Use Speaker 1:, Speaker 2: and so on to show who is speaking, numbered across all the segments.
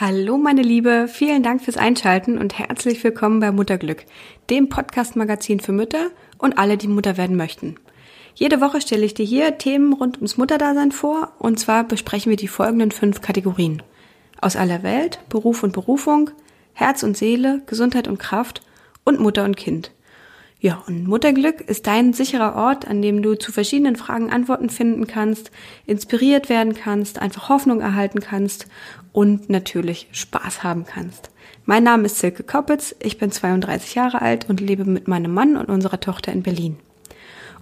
Speaker 1: Hallo meine Liebe, vielen Dank fürs Einschalten und herzlich willkommen bei Mutterglück, dem Podcast-Magazin für Mütter und alle, die Mutter werden möchten. Jede Woche stelle ich dir hier Themen rund ums Mutterdasein vor und zwar besprechen wir die folgenden fünf Kategorien. Aus aller Welt, Beruf und Berufung, Herz und Seele, Gesundheit und Kraft und Mutter und Kind. Ja, und Mutterglück ist dein sicherer Ort, an dem du zu verschiedenen Fragen Antworten finden kannst, inspiriert werden kannst, einfach Hoffnung erhalten kannst und natürlich Spaß haben kannst. Mein Name ist Silke Koppitz, ich bin 32 Jahre alt und lebe mit meinem Mann und unserer Tochter in Berlin.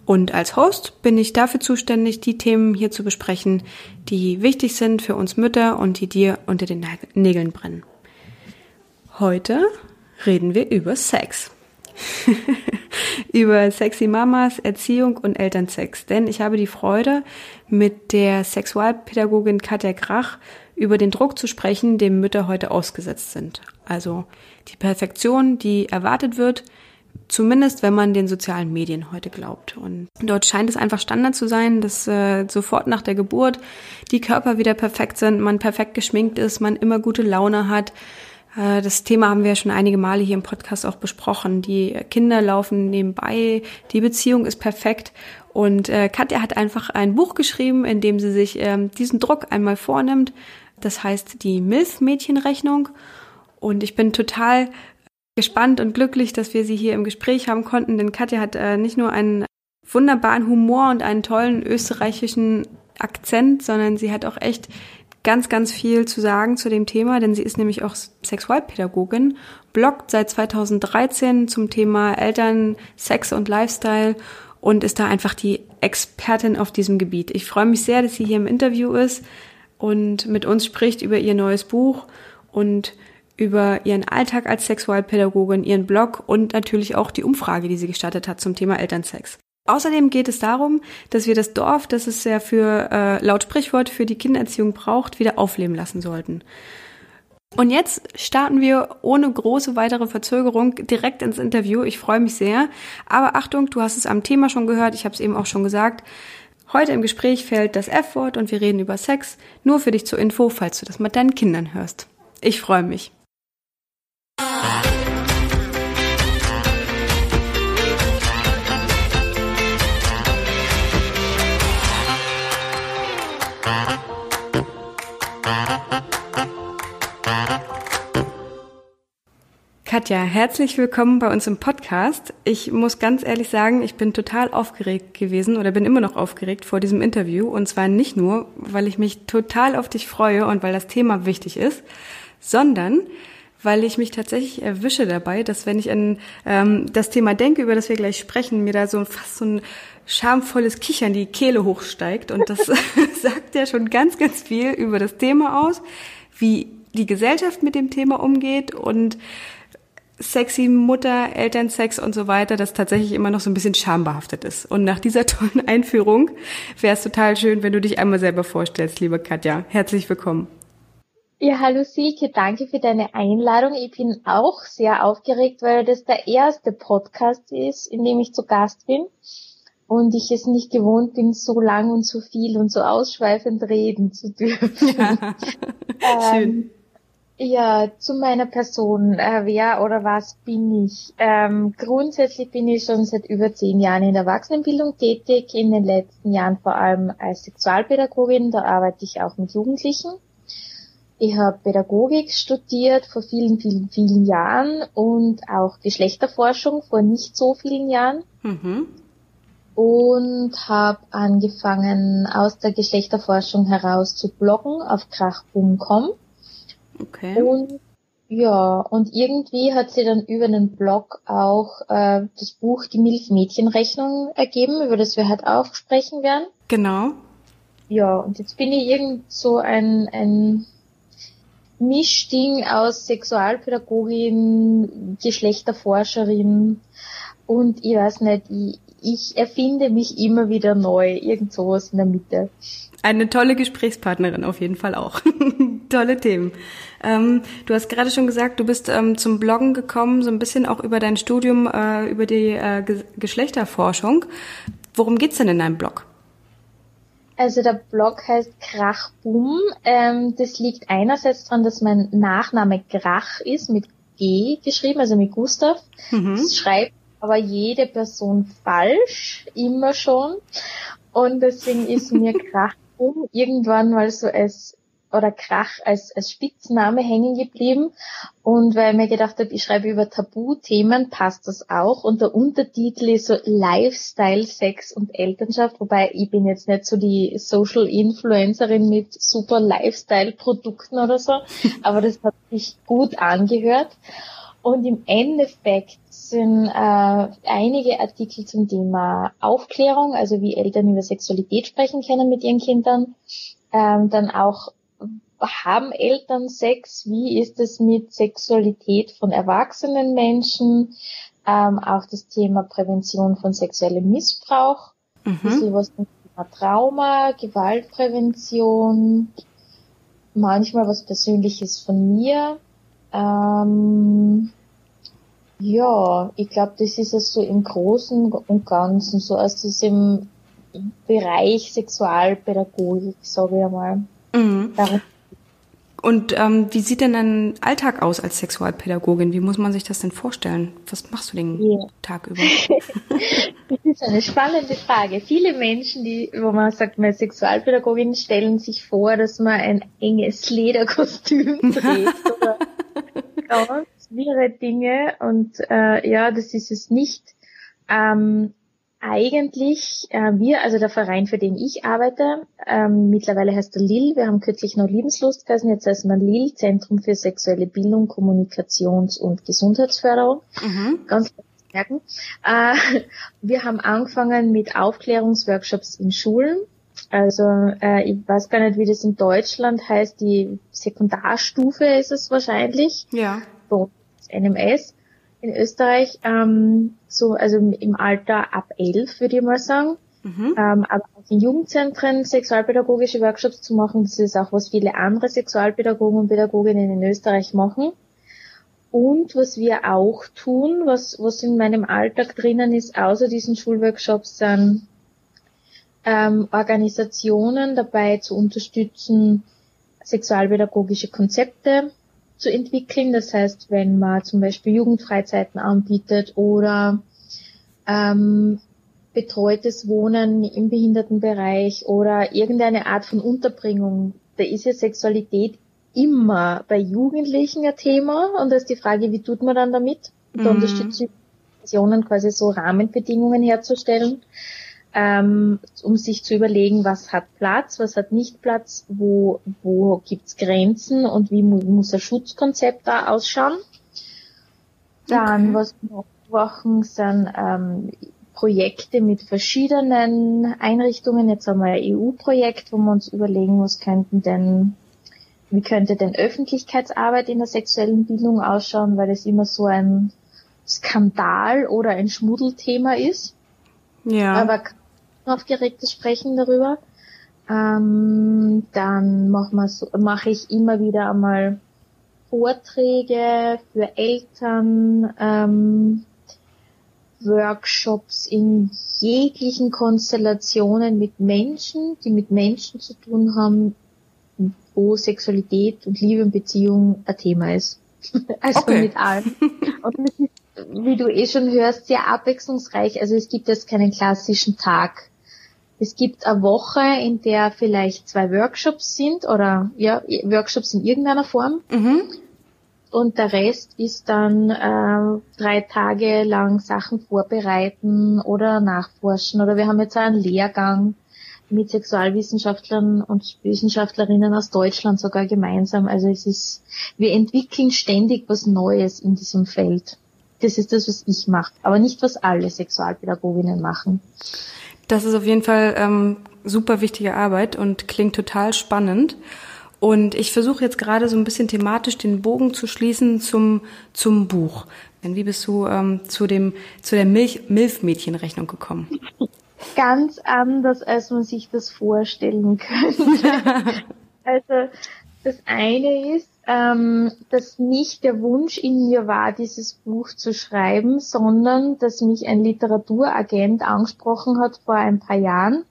Speaker 1: Und als Host bin ich dafür zuständig, die Themen hier zu besprechen, die wichtig sind für uns Mütter und die dir unter den Nägeln brennen. Heute reden wir über Sex. über sexy Mamas, Erziehung und Elternsex. Denn ich habe die Freude, mit der Sexualpädagogin Katja Grach über den Druck zu sprechen, dem Mütter heute ausgesetzt sind. Also die Perfektion, die erwartet wird, zumindest wenn man den sozialen Medien heute glaubt. Und dort scheint es einfach Standard zu sein, dass äh, sofort nach der Geburt die Körper wieder perfekt sind, man perfekt geschminkt ist, man immer gute Laune hat, das Thema haben wir ja schon einige Male hier im Podcast auch besprochen. Die Kinder laufen nebenbei, die Beziehung ist perfekt. Und äh, Katja hat einfach ein Buch geschrieben, in dem sie sich ähm, diesen Druck einmal vornimmt. Das heißt die MILF-Mädchenrechnung. Und ich bin total gespannt und glücklich, dass wir sie hier im Gespräch haben konnten, denn Katja hat äh, nicht nur einen wunderbaren Humor und einen tollen österreichischen Akzent, sondern sie hat auch echt ganz, ganz viel zu sagen zu dem Thema, denn sie ist nämlich auch Sexualpädagogin, bloggt seit 2013 zum Thema Eltern, Sex und Lifestyle und ist da einfach die Expertin auf diesem Gebiet. Ich freue mich sehr, dass sie hier im Interview ist und mit uns spricht über ihr neues Buch und über ihren Alltag als Sexualpädagogin, ihren Blog und natürlich auch die Umfrage, die sie gestartet hat zum Thema Elternsex. Außerdem geht es darum, dass wir das Dorf, das es ja für äh, laut Sprichwort für die Kindererziehung braucht, wieder aufleben lassen sollten. Und jetzt starten wir ohne große weitere Verzögerung direkt ins Interview. Ich freue mich sehr. Aber Achtung, du hast es am Thema schon gehört, ich habe es eben auch schon gesagt. Heute im Gespräch fällt das F-Wort und wir reden über Sex. Nur für dich zur Info, falls du das mit deinen Kindern hörst. Ich freue mich. Katja, herzlich willkommen bei uns im Podcast. Ich muss ganz ehrlich sagen, ich bin total aufgeregt gewesen oder bin immer noch aufgeregt vor diesem Interview. Und zwar nicht nur, weil ich mich total auf dich freue und weil das Thema wichtig ist, sondern weil ich mich tatsächlich erwische dabei, dass wenn ich an ähm, das Thema denke, über das wir gleich sprechen, mir da so fast so ein schamvolles Kichern die Kehle hochsteigt. Und das sagt ja schon ganz, ganz viel über das Thema aus, wie die Gesellschaft mit dem Thema umgeht und sexy Mutter, Elternsex und so weiter, das tatsächlich immer noch so ein bisschen schambehaftet ist. Und nach dieser tollen Einführung wäre es total schön, wenn du dich einmal selber vorstellst, liebe Katja. Herzlich willkommen.
Speaker 2: Ja, hallo Silke, danke für deine Einladung. Ich bin auch sehr aufgeregt, weil das der erste Podcast ist, in dem ich zu Gast bin und ich es nicht gewohnt bin, so lang und so viel und so ausschweifend reden zu dürfen. Ja. ähm, Schön. Ja, zu meiner Person. Äh, wer oder was bin ich? Ähm, grundsätzlich bin ich schon seit über zehn Jahren in der Erwachsenenbildung tätig, in den letzten Jahren vor allem als Sexualpädagogin, da arbeite ich auch mit Jugendlichen. Ich habe Pädagogik studiert vor vielen, vielen, vielen Jahren und auch Geschlechterforschung vor nicht so vielen Jahren. Mhm. Und habe angefangen, aus der Geschlechterforschung heraus zu bloggen auf krach.com Okay. Und ja, und irgendwie hat sie dann über einen Blog auch äh, das Buch Die Milchmädchenrechnung ergeben, über das wir halt auch sprechen werden.
Speaker 1: Genau.
Speaker 2: Ja, und jetzt bin ich irgend so ein, ein Mischding aus Sexualpädagogin, Geschlechterforscherin und ich weiß nicht, ich, ich erfinde mich immer wieder neu, irgend sowas in der Mitte.
Speaker 1: Eine tolle Gesprächspartnerin auf jeden Fall auch. tolle Themen. Ähm, du hast gerade schon gesagt, du bist ähm, zum Bloggen gekommen, so ein bisschen auch über dein Studium, äh, über die äh, Ge Geschlechterforschung. Worum geht's denn in deinem Blog?
Speaker 2: Also der Blog heißt Krachboom. Ähm, das liegt einerseits daran, dass mein Nachname Krach ist, mit G geschrieben, also mit Gustav. Mhm. Das schreibt aber jede Person falsch, immer schon. Und deswegen ist mir Krachboom irgendwann mal so als oder Krach als, als Spitzname hängen geblieben. Und weil ich mir gedacht habe, ich schreibe über Tabuthemen, passt das auch. Und der Untertitel ist so Lifestyle, Sex und Elternschaft. Wobei ich bin jetzt nicht so die Social Influencerin mit super Lifestyle-Produkten oder so. Aber das hat sich gut angehört. Und im Endeffekt sind äh, einige Artikel zum Thema Aufklärung, also wie Eltern über Sexualität sprechen können mit ihren Kindern. Ähm, dann auch haben Eltern Sex? Wie ist es mit Sexualität von erwachsenen Menschen? Ähm, auch das Thema Prävention von sexuellem Missbrauch. Mhm. Ein bisschen was zum Thema Trauma, Gewaltprävention. Manchmal was Persönliches von mir. Ähm, ja, ich glaube, das ist es so im Großen und Ganzen, so aus diesem Bereich Sexualpädagogik, sage ich einmal. Mhm.
Speaker 1: Darum und ähm, wie sieht denn dein Alltag aus als Sexualpädagogin? Wie muss man sich das denn vorstellen? Was machst du den yeah. Tag über?
Speaker 2: das ist eine spannende Frage. Viele Menschen, die, wo man sagt, man Sexualpädagogin, stellen sich vor, dass man ein enges Lederkostüm trägt oder ganz wirre Dinge. Und äh, ja, das ist es nicht. Ähm, eigentlich äh, wir, also der Verein, für den ich arbeite, ähm, mittlerweile heißt er LIL, wir haben kürzlich noch Lebenslust geheißen, jetzt heißt man LIL, Zentrum für sexuelle Bildung, Kommunikations- und Gesundheitsförderung. Mhm. Ganz merken. Äh, wir haben angefangen mit Aufklärungsworkshops in Schulen. Also äh, ich weiß gar nicht, wie das in Deutschland heißt, die Sekundarstufe ist es wahrscheinlich.
Speaker 1: Ja.
Speaker 2: So, NMS in Österreich, ähm, so also im Alter ab elf, würde ich mal sagen. Mhm. Ähm, aber auch in Jugendzentren sexualpädagogische Workshops zu machen, das ist auch, was viele andere Sexualpädagogen und Pädagoginnen in Österreich machen. Und was wir auch tun, was, was in meinem Alltag drinnen ist, außer diesen Schulworkshops, sind ähm, Organisationen dabei zu unterstützen, sexualpädagogische Konzepte zu entwickeln. Das heißt, wenn man zum Beispiel Jugendfreizeiten anbietet oder ähm, betreutes Wohnen im Behindertenbereich oder irgendeine Art von Unterbringung, da ist ja Sexualität immer bei Jugendlichen ein Thema und da ist die Frage, wie tut man dann damit? Und da mhm. unterstützt quasi so Rahmenbedingungen herzustellen ähm, um sich zu überlegen, was hat Platz, was hat nicht Platz, wo, wo gibt's Grenzen und wie mu muss ein Schutzkonzept da ausschauen. Dann, okay. was wir noch machen, sind ähm, Projekte mit verschiedenen Einrichtungen. Jetzt haben wir ein EU-Projekt, wo wir uns überlegen, was könnten denn, wie könnte denn Öffentlichkeitsarbeit in der sexuellen Bildung ausschauen, weil es immer so ein Skandal oder ein Schmuddelthema ist.
Speaker 1: Ja.
Speaker 2: Aber aufgeregtes Sprechen darüber. Ähm, dann mache mach ich immer wieder einmal Vorträge für Eltern, ähm, Workshops in jeglichen Konstellationen mit Menschen, die mit Menschen zu tun haben, wo Sexualität und Liebe und Beziehung ein Thema ist. also okay. mit allem. Und wie du eh schon hörst, sehr abwechslungsreich. Also es gibt jetzt keinen klassischen Tag es gibt eine Woche, in der vielleicht zwei Workshops sind oder ja, Workshops in irgendeiner Form. Mhm. Und der Rest ist dann äh, drei Tage lang Sachen vorbereiten oder nachforschen. Oder wir haben jetzt einen Lehrgang mit Sexualwissenschaftlern und Wissenschaftlerinnen aus Deutschland sogar gemeinsam. Also es ist, wir entwickeln ständig was Neues in diesem Feld. Das ist das, was ich mache, aber nicht was alle Sexualpädagoginnen machen.
Speaker 1: Das ist auf jeden Fall ähm, super wichtige Arbeit und klingt total spannend. Und ich versuche jetzt gerade so ein bisschen thematisch den Bogen zu schließen zum, zum Buch. Denn wie bist du ähm, zu, dem, zu der Milch, Milfmädchenrechnung gekommen?
Speaker 2: Ganz anders, als man sich das vorstellen könnte. also das eine ist, ähm, dass nicht der Wunsch in mir war, dieses Buch zu schreiben, sondern dass mich ein Literaturagent angesprochen hat vor ein paar Jahren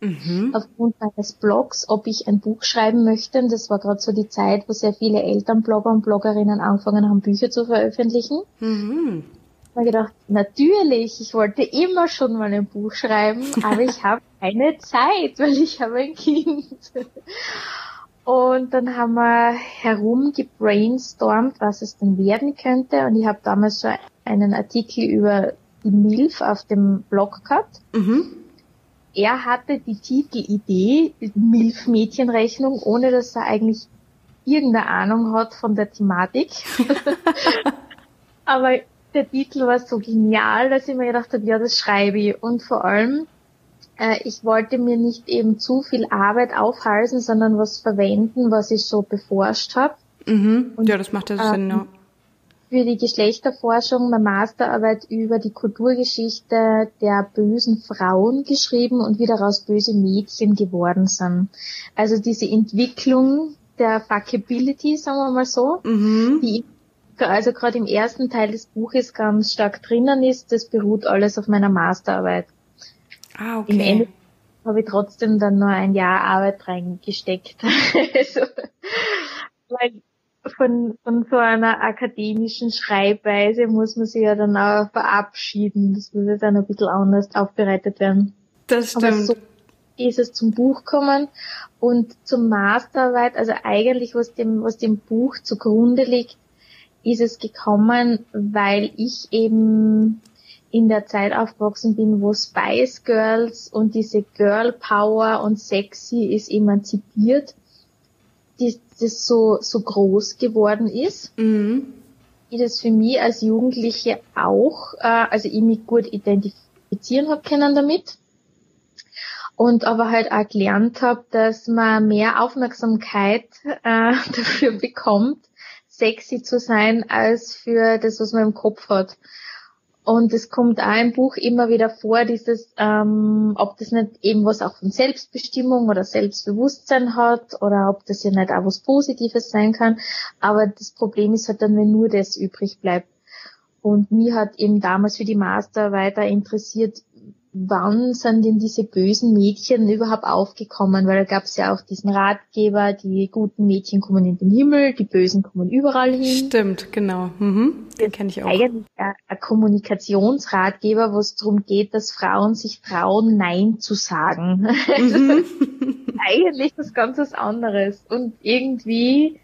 Speaker 2: mhm. aufgrund meines Blogs, ob ich ein Buch schreiben möchte. Und das war gerade so die Zeit, wo sehr viele Elternblogger und Bloggerinnen angefangen haben, Bücher zu veröffentlichen. Mhm. Ich habe gedacht, natürlich, ich wollte immer schon mal ein Buch schreiben, aber ich habe keine Zeit, weil ich habe ein Kind. Und dann haben wir herumgebrainstormt, was es denn werden könnte. Und ich habe damals so einen Artikel über die MILF auf dem Blog gehabt. Mhm. Er hatte die Titelidee, MILF-Mädchenrechnung, ohne dass er eigentlich irgendeine Ahnung hat von der Thematik. Aber der Titel war so genial, dass ich mir gedacht habe, ja, das schreibe ich. Und vor allem äh, ich wollte mir nicht eben zu viel Arbeit aufhalsen, sondern was verwenden, was ich so beforscht habe.
Speaker 1: Mhm. ja, das macht ja ähm, Sinn, ja.
Speaker 2: Für die Geschlechterforschung meine Masterarbeit über die Kulturgeschichte der bösen Frauen geschrieben und wie daraus böse Mädchen geworden sind. Also diese Entwicklung der Fuckability, sagen wir mal so, mhm. die also gerade im ersten Teil des Buches ganz stark drinnen ist, das beruht alles auf meiner Masterarbeit.
Speaker 1: Ah, okay. Im Ende
Speaker 2: habe ich trotzdem dann nur ein Jahr Arbeit reingesteckt. also, weil von, von so einer akademischen Schreibweise muss man sich ja dann auch verabschieden. Das muss ja dann ein bisschen anders aufbereitet werden.
Speaker 1: Das stimmt. Aber so
Speaker 2: ist es zum Buch kommen und zum Masterarbeit, also eigentlich was dem, was dem Buch zugrunde liegt, ist es gekommen, weil ich eben in der Zeit aufgewachsen bin, wo Spice Girls und diese Girl Power und sexy ist emanzipiert, die, das so, so groß geworden ist. Mhm. Ich das für mich als Jugendliche auch, äh, also ich mich gut identifizieren habe können damit. Und aber halt auch gelernt habe, dass man mehr Aufmerksamkeit äh, dafür bekommt, sexy zu sein, als für das, was man im Kopf hat. Und es kommt auch im Buch immer wieder vor, dieses, ähm, ob das nicht eben was auch von Selbstbestimmung oder Selbstbewusstsein hat oder ob das ja nicht auch was Positives sein kann. Aber das Problem ist halt dann, wenn nur das übrig bleibt. Und mir hat eben damals für die Master weiter interessiert, wann sind denn diese bösen Mädchen überhaupt aufgekommen? Weil da gab es ja auch diesen Ratgeber, die guten Mädchen kommen in den Himmel, die bösen kommen überall hin.
Speaker 1: Stimmt, genau. Mhm. Den kenne ich auch.
Speaker 2: Eigentlich ein, Kommunikationsratgeber, wo es darum geht, dass Frauen sich trauen, Nein zu sagen. Mhm. eigentlich was ganz was anderes. Und irgendwie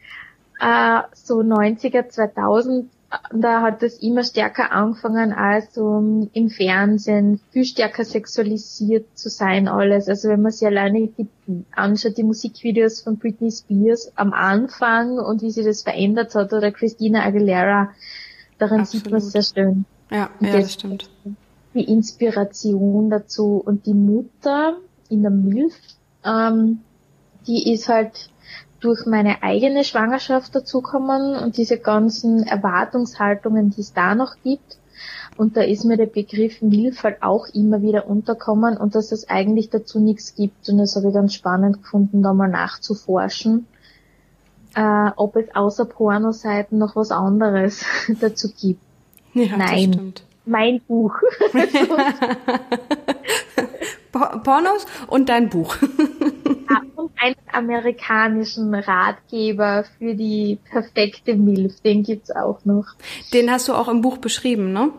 Speaker 2: äh, so 90er, 2000 da hat es immer stärker angefangen, also im Fernsehen viel stärker sexualisiert zu sein alles. Also wenn man sich alleine die, anschaut, die Musikvideos von Britney Spears am Anfang und wie sie das verändert hat oder Christina Aguilera, daran Absolut. sieht man es sehr schön.
Speaker 1: Ja, ja, das, das stimmt.
Speaker 2: Die Inspiration dazu und die Mutter in der Milf, ähm, die ist halt durch meine eigene Schwangerschaft dazukommen und diese ganzen Erwartungshaltungen, die es da noch gibt. Und da ist mir der Begriff Milf halt auch immer wieder unterkommen und dass es eigentlich dazu nichts gibt. Und das habe ich ganz spannend gefunden, da mal nachzuforschen, äh, ob es außer Pornoseiten noch was anderes dazu gibt.
Speaker 1: Ja, Nein.
Speaker 2: Mein Buch.
Speaker 1: Pornos und dein Buch.
Speaker 2: einen amerikanischen Ratgeber für die perfekte Milf, den gibt's auch noch.
Speaker 1: Den hast du auch im Buch beschrieben, ne?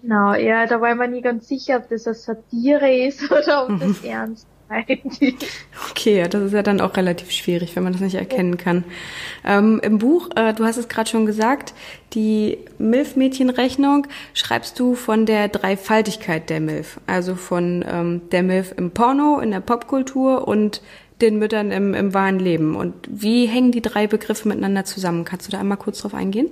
Speaker 2: Genau, ja, da war ich mir nie ganz sicher, ob das eine Satire ist oder ob das ernst
Speaker 1: Okay, das ist ja dann auch relativ schwierig, wenn man das nicht erkennen kann. Ähm, Im Buch, äh, du hast es gerade schon gesagt, die MILF-Mädchenrechnung schreibst du von der Dreifaltigkeit der MILF. Also von ähm, der MILF im Porno, in der Popkultur und den Müttern im, im wahren Leben. Und wie hängen die drei Begriffe miteinander zusammen? Kannst du da einmal kurz drauf eingehen?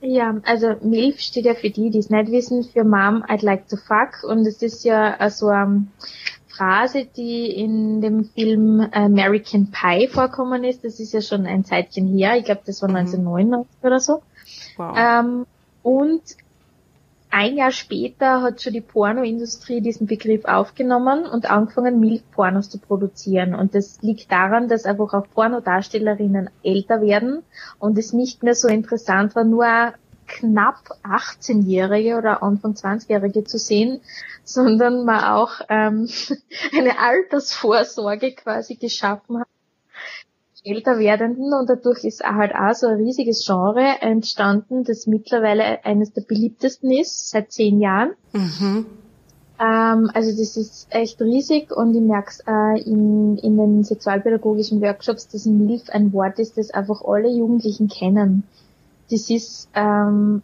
Speaker 2: Ja, also MILF steht ja für die, die es nicht wissen, für Mom, I'd like to fuck. Und es ist ja also ähm, Phrase, die in dem Film American Pie vorkommen ist. Das ist ja schon ein Zeitchen her. Ich glaube, das war 1999 mhm. oder so. Wow. Ähm, und ein Jahr später hat schon die Pornoindustrie diesen Begriff aufgenommen und angefangen, Milchpornos zu produzieren. Und das liegt daran, dass einfach auch Pornodarstellerinnen älter werden und es nicht mehr so interessant war, nur knapp 18-Jährige oder Anfang 20-Jährige zu sehen, sondern man auch ähm, eine Altersvorsorge quasi geschaffen hat älter werdenden und dadurch ist halt auch so ein riesiges Genre entstanden, das mittlerweile eines der beliebtesten ist, seit zehn Jahren. Mhm. Ähm, also das ist echt riesig und ich merke es äh, in, in den sexualpädagogischen Workshops, dass MILF ein Wort ist, das einfach alle Jugendlichen kennen. Das ist ähm,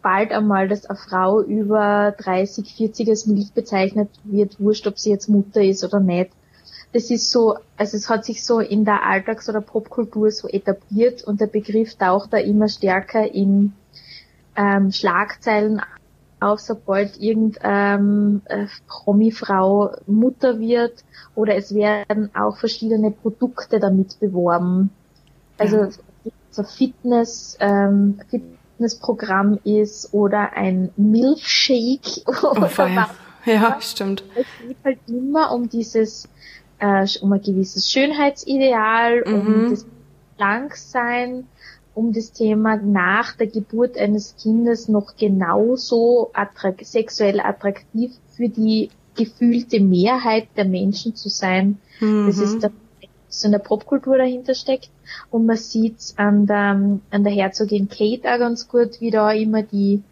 Speaker 2: bald einmal, dass eine Frau über 30, 40 als MILF bezeichnet wird, wurscht, ob sie jetzt Mutter ist oder nicht. Das ist so, also es hat sich so in der Alltags- oder Popkultur so etabliert und der Begriff taucht da immer stärker in ähm, Schlagzeilen auf, sobald irgendeine ähm, Promi-Frau Mutter wird oder es werden auch verschiedene Produkte damit beworben. Also so Fitness, ähm, Fitnessprogramm ist oder ein Milkshake
Speaker 1: oh, oder was. Ja, stimmt.
Speaker 2: Es geht halt immer um dieses, äh, um ein gewisses Schönheitsideal, mhm. um das Langsein, um das Thema nach der Geburt eines Kindes noch genauso attrakt sexuell attraktiv für die gefühlte Mehrheit der Menschen zu sein. Mhm. Das ist der, so eine Popkultur dahinter steckt. Und man sieht an der, an der Herzogin Kate auch ganz gut, wie da immer die,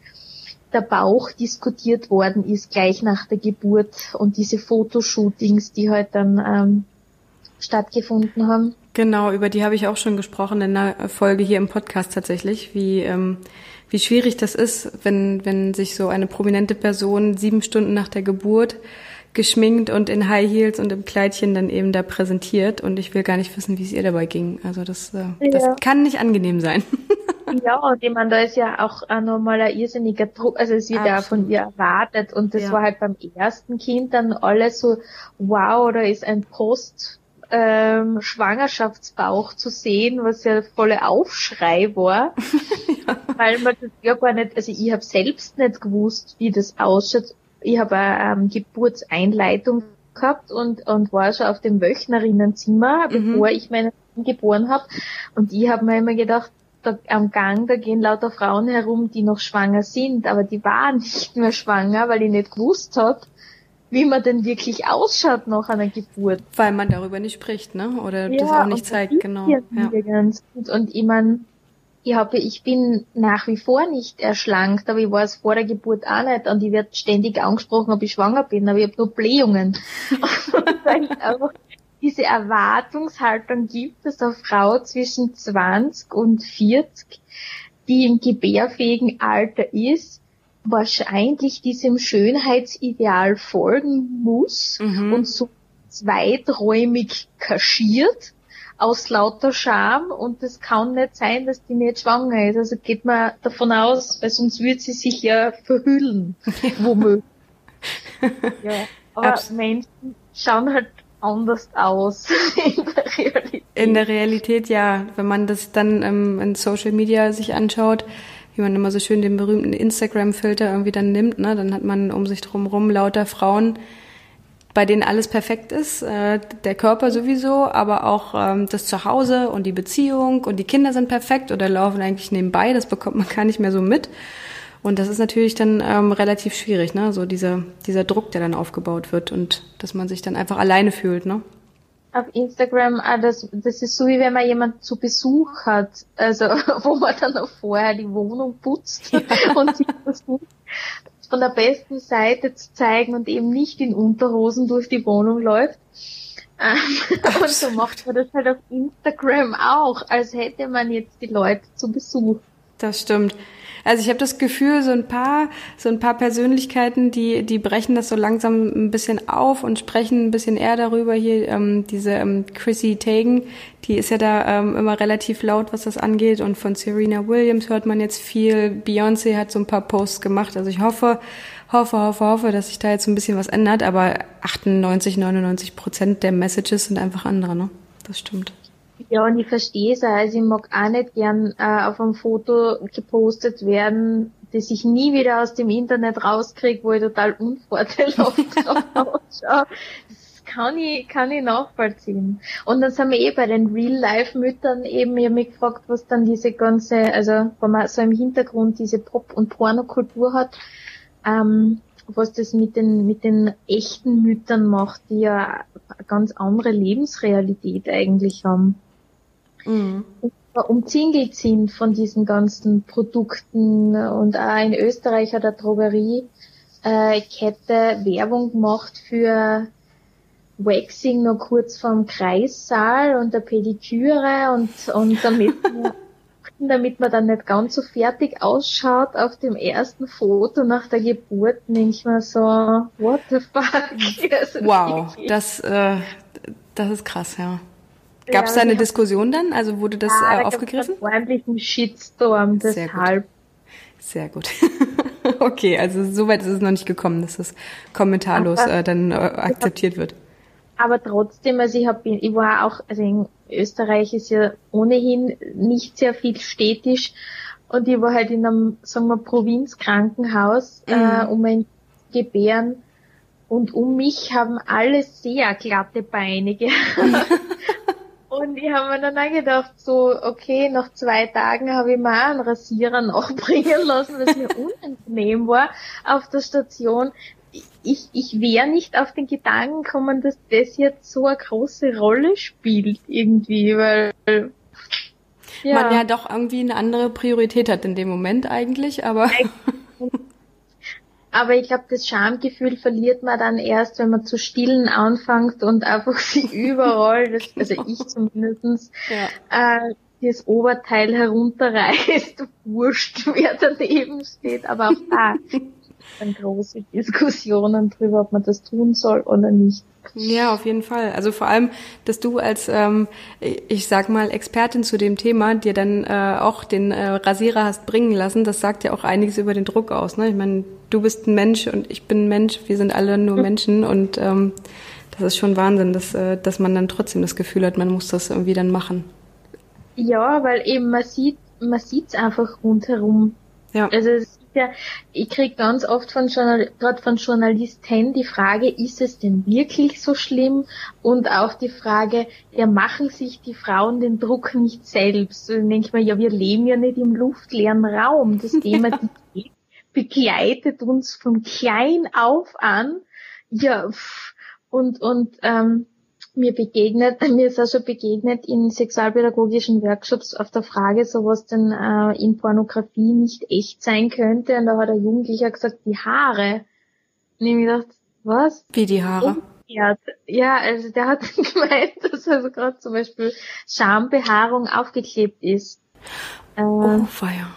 Speaker 2: der Bauch diskutiert worden ist, gleich nach der Geburt und diese Fotoshootings, die halt dann ähm, stattgefunden haben.
Speaker 1: Genau, über die habe ich auch schon gesprochen in einer Folge hier im Podcast tatsächlich, wie, ähm, wie schwierig das ist, wenn, wenn sich so eine prominente Person sieben Stunden nach der Geburt geschminkt und in High Heels und im Kleidchen dann eben da präsentiert und ich will gar nicht wissen, wie es ihr dabei ging. Also das, äh, ja. das kann nicht angenehm sein.
Speaker 2: ja, und ich meine, da ist ja auch ein irrsinniger Druck, also es wird ja von ihr erwartet und das ja. war halt beim ersten Kind dann alles so, wow, da ist ein Post ähm, Schwangerschaftsbauch zu sehen, was ja volle Aufschrei war, ja. weil man das ja gar nicht, also ich habe selbst nicht gewusst, wie das ausschaut. Ich habe eine ähm, Geburtseinleitung gehabt und, und war schon auf dem Wöchnerinnenzimmer, mhm. bevor ich meine geboren habe. Und ich habe mir immer gedacht, da, am Gang, da gehen lauter Frauen herum, die noch schwanger sind, aber die waren nicht mehr schwanger, weil ich nicht gewusst habe, wie man denn wirklich ausschaut nach einer Geburt.
Speaker 1: Weil man darüber nicht spricht, ne? Oder ja, das auch nicht zeigt, genau. Ja.
Speaker 2: Ganz gut. Und ich mein, ich habe, ich bin nach wie vor nicht erschlankt, aber ich war es vor der Geburt auch nicht und ich werde ständig angesprochen, ob ich schwanger bin, aber ich habe nur Blähungen. einfach diese Erwartungshaltung gibt, dass eine Frau zwischen 20 und 40, die im gebärfähigen Alter ist, wahrscheinlich diesem Schönheitsideal folgen muss mhm. und so zweiträumig kaschiert aus lauter Scham und es kann nicht sein, dass die nicht schwanger ist. Also geht man davon aus, weil sonst würde sie sich ja verhüllen, womöglich. ja. Aber Abs Menschen schauen halt anders aus in der Realität.
Speaker 1: In der Realität ja, wenn man das dann ähm, in Social Media sich anschaut, wie man immer so schön den berühmten Instagram-Filter irgendwie dann nimmt, ne? Dann hat man um sich drumherum lauter Frauen, bei denen alles perfekt ist, äh, der Körper sowieso, aber auch ähm, das Zuhause und die Beziehung und die Kinder sind perfekt oder laufen eigentlich nebenbei, das bekommt man gar nicht mehr so mit. Und das ist natürlich dann ähm, relativ schwierig, ne? So dieser, dieser Druck, der dann aufgebaut wird und dass man sich dann einfach alleine fühlt, ne?
Speaker 2: auf Instagram, ah, das, das ist so wie wenn man jemand zu Besuch hat, also wo man dann noch vorher die Wohnung putzt ja. und sich versucht von der besten Seite zu zeigen und eben nicht in Unterhosen durch die Wohnung läuft. Ähm, und so macht man das halt auf Instagram auch, als hätte man jetzt die Leute zu Besuch.
Speaker 1: Das stimmt. Also ich habe das Gefühl, so ein paar, so ein paar Persönlichkeiten, die, die brechen das so langsam ein bisschen auf und sprechen ein bisschen eher darüber. Hier ähm, diese ähm, Chrissy Teigen, die ist ja da ähm, immer relativ laut, was das angeht. Und von Serena Williams hört man jetzt viel. Beyoncé hat so ein paar Posts gemacht. Also ich hoffe, hoffe, hoffe, hoffe, dass sich da jetzt ein bisschen was ändert. Aber 98, 99 Prozent der Messages sind einfach andere, ne? Das stimmt.
Speaker 2: Ja, und ich verstehe es auch. Also ich mag auch nicht gern äh, auf einem Foto gepostet werden, das ich nie wieder aus dem Internet rauskriege, wo ich total unvorteilhaft drauf ausschaue. Das kann ich, kann ich nachvollziehen. Und dann sind wir eh bei den Real-Life-Müttern eben, ich habe mich gefragt, was dann diese ganze, also wenn man so im Hintergrund diese Pop- und Pornokultur hat, ähm, was das mit den, mit den echten Müttern macht, die ja eine ganz andere Lebensrealität eigentlich haben. Mhm. Umzingelt sind von diesen ganzen Produkten und auch in Österreich hat der Drogerie äh, Kette Werbung gemacht für Waxing noch kurz vorm Kreissaal und der Pediküre und, und damit man, damit man dann nicht ganz so fertig ausschaut auf dem ersten Foto nach der Geburt, denke ich mir so, what the fuck?
Speaker 1: Also wow, das, äh, das ist krass, ja. Gab es da eine Diskussion dann? Also wurde das ja, äh, aufgegriffen?
Speaker 2: Da ordentlichen Shitstorm, deshalb.
Speaker 1: Sehr gut. Sehr gut. okay, also soweit ist es noch nicht gekommen, dass das kommentarlos äh, dann äh, akzeptiert wird
Speaker 2: aber trotzdem, also ich hab, ich war auch, also in Österreich ist ja ohnehin nicht sehr viel städtisch und ich war halt in einem, sagen wir, Provinzkrankenhaus, äh, mhm. äh, um ein Gebären und um mich haben alle sehr glatte Beine gehabt. Und ich habe mir dann auch gedacht, so, okay, nach zwei Tagen habe ich mal einen Rasierer nachbringen lassen, was mir unangenehm war auf der Station ich, ich wäre nicht auf den Gedanken gekommen, dass das jetzt so eine große Rolle spielt irgendwie, weil
Speaker 1: ja. man ja doch irgendwie eine andere Priorität hat in dem Moment eigentlich, aber
Speaker 2: aber ich glaube, das Schamgefühl verliert man dann erst, wenn man zu stillen anfängt und einfach sie überall, das, also ich zumindestens, ja. äh, das Oberteil herunterreißt, wurscht, wer daneben steht, aber auch da dann große Diskussionen drüber, ob man das tun soll oder nicht.
Speaker 1: Ja, auf jeden Fall. Also vor allem, dass du als, ähm, ich sag mal, Expertin zu dem Thema dir dann äh, auch den äh, Rasierer hast bringen lassen, das sagt ja auch einiges über den Druck aus. Ne? Ich meine, du bist ein Mensch und ich bin ein Mensch, wir sind alle nur Menschen und ähm, das ist schon Wahnsinn, dass, äh, dass man dann trotzdem das Gefühl hat, man muss das irgendwie dann machen.
Speaker 2: Ja, weil eben man sieht, man sieht's einfach rundherum. Ja. Also es ja, ich krieg ganz oft von gerade von Journalisten die Frage, ist es denn wirklich so schlimm? Und auch die Frage, ja, machen sich die Frauen den Druck nicht selbst? Und dann denke ich mir, ja, wir leben ja nicht im luftleeren Raum. Das Thema ja. Begleitet uns von klein auf an. Ja, und, und ähm, mir begegnet, mir ist auch schon begegnet in sexualpädagogischen Workshops auf der Frage, so was denn äh, in Pornografie nicht echt sein könnte. Und da hat der Jugendlicher gesagt, die Haare. Und ich mir gedacht, was?
Speaker 1: Wie die Haare?
Speaker 2: Ja, ja, also der hat gemeint, dass also gerade zum Beispiel Schambehaarung aufgeklebt ist.
Speaker 1: Äh, oh, feier.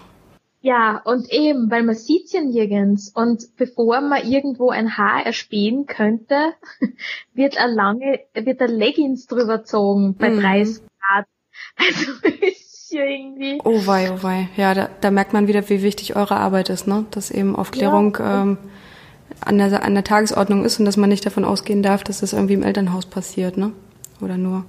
Speaker 2: Ja, und eben, weil man sieht's ja nirgends. Und bevor man irgendwo ein Haar erspähen könnte, wird ein lange, wird ein Leggings drüber gezogen bei mhm. 30 Grad. Also ist ja irgendwie.
Speaker 1: Oh wei, oh wei. Ja, da, da merkt man wieder, wie wichtig eure Arbeit ist, ne? Dass eben Aufklärung ja. ähm, an, der, an der Tagesordnung ist und dass man nicht davon ausgehen darf, dass das irgendwie im Elternhaus passiert, ne? Oder nur.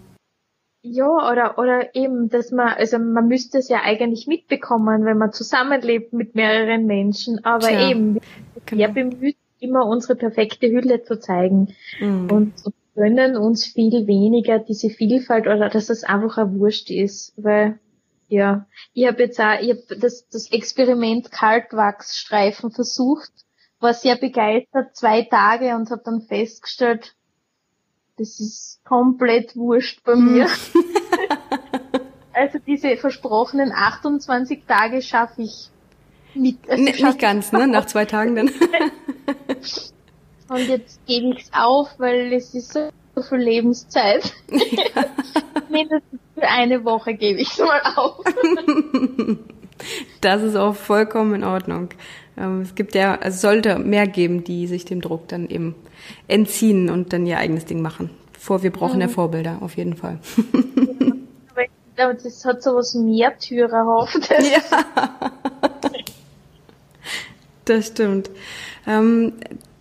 Speaker 2: Ja, oder, oder eben, dass man, also man müsste es ja eigentlich mitbekommen, wenn man zusammenlebt mit mehreren Menschen, aber Tja, eben, wir genau. bemüht, immer unsere perfekte Hülle zu zeigen. Mhm. Und so können uns viel weniger diese Vielfalt oder dass es einfach ein Wurscht ist, weil, ja, ich habe jetzt auch, ich habe das, das Experiment Kaltwachsstreifen versucht, war sehr begeistert, zwei Tage und habe dann festgestellt, das ist komplett wurscht bei mir. Hm. also diese versprochenen 28 Tage schaffe ich
Speaker 1: mit. Also N nicht ganz, ne? Nach zwei Tagen dann.
Speaker 2: Und jetzt gebe ich es auf, weil es ist so viel Lebenszeit. Mindestens für eine Woche gebe ich es mal auf.
Speaker 1: Das ist auch vollkommen in Ordnung. Ähm, es gibt ja, es sollte mehr geben, die sich dem Druck dann eben entziehen und dann ihr eigenes Ding machen. Vor, wir brauchen mhm. ja Vorbilder, auf jeden Fall.
Speaker 2: Ja, aber ich glaube, das hat so was Märtyrerhaft. Ja.
Speaker 1: Das stimmt. Ähm,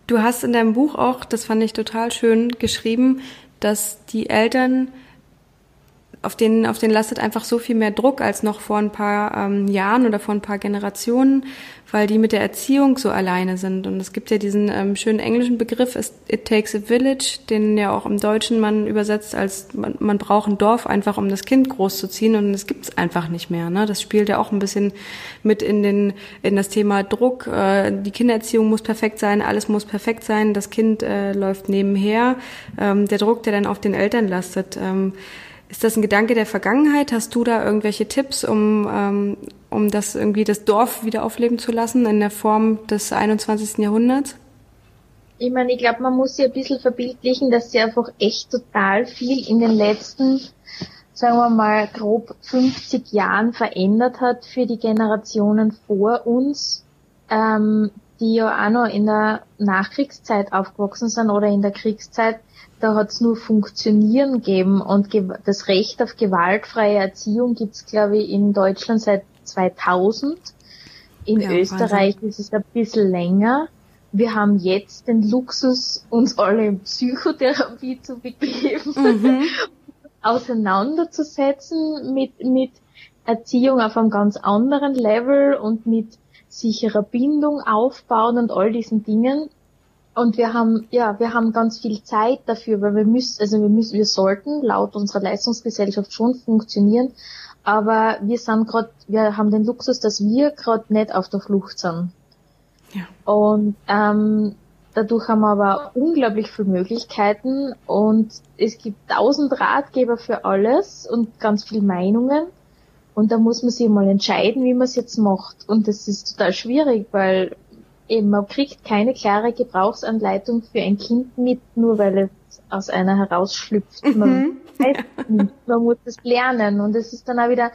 Speaker 1: du hast in deinem Buch auch, das fand ich total schön, geschrieben, dass die Eltern auf den, auf den lastet einfach so viel mehr Druck als noch vor ein paar ähm, Jahren oder vor ein paar Generationen, weil die mit der Erziehung so alleine sind. Und es gibt ja diesen ähm, schönen englischen Begriff, it takes a village, den ja auch im Deutschen man übersetzt als man, man braucht ein Dorf einfach, um das Kind großzuziehen. Und das gibt's einfach nicht mehr. Ne? Das spielt ja auch ein bisschen mit in den in das Thema Druck. Äh, die Kindererziehung muss perfekt sein, alles muss perfekt sein. Das Kind äh, läuft nebenher. Ähm, der Druck, der dann auf den Eltern lastet. Ähm, ist das ein Gedanke der Vergangenheit? Hast du da irgendwelche Tipps, um, ähm, um das irgendwie das Dorf wieder aufleben zu lassen in der Form des 21. Jahrhunderts?
Speaker 2: Ich meine, ich glaube, man muss sich ein bisschen verbildlichen, dass sie einfach echt total viel in den letzten, sagen wir mal, grob 50 Jahren verändert hat für die Generationen vor uns, ähm, die ja auch noch in der Nachkriegszeit aufgewachsen sind oder in der Kriegszeit da hat es nur Funktionieren gegeben und das Recht auf gewaltfreie Erziehung gibt's glaube ich, in Deutschland seit 2000. In ja, Österreich Wahnsinn. ist es ein bisschen länger. Wir haben jetzt den Luxus, uns alle in Psychotherapie zu begeben, mhm. auseinanderzusetzen mit, mit Erziehung auf einem ganz anderen Level und mit sicherer Bindung aufbauen und all diesen Dingen. Und wir haben, ja, wir haben ganz viel Zeit dafür, weil wir müssen, also wir müssen, wir sollten laut unserer Leistungsgesellschaft schon funktionieren, aber wir sind gerade, wir haben den Luxus, dass wir gerade nicht auf der Flucht sind. Ja. Und ähm, dadurch haben wir aber unglaublich viele Möglichkeiten und es gibt tausend Ratgeber für alles und ganz viele Meinungen. Und da muss man sich mal entscheiden, wie man es jetzt macht. Und das ist total schwierig, weil eben, man kriegt keine klare Gebrauchsanleitung für ein Kind mit, nur weil es aus einer herausschlüpft. Man mhm. weiß nicht, man muss es lernen und es ist dann auch wieder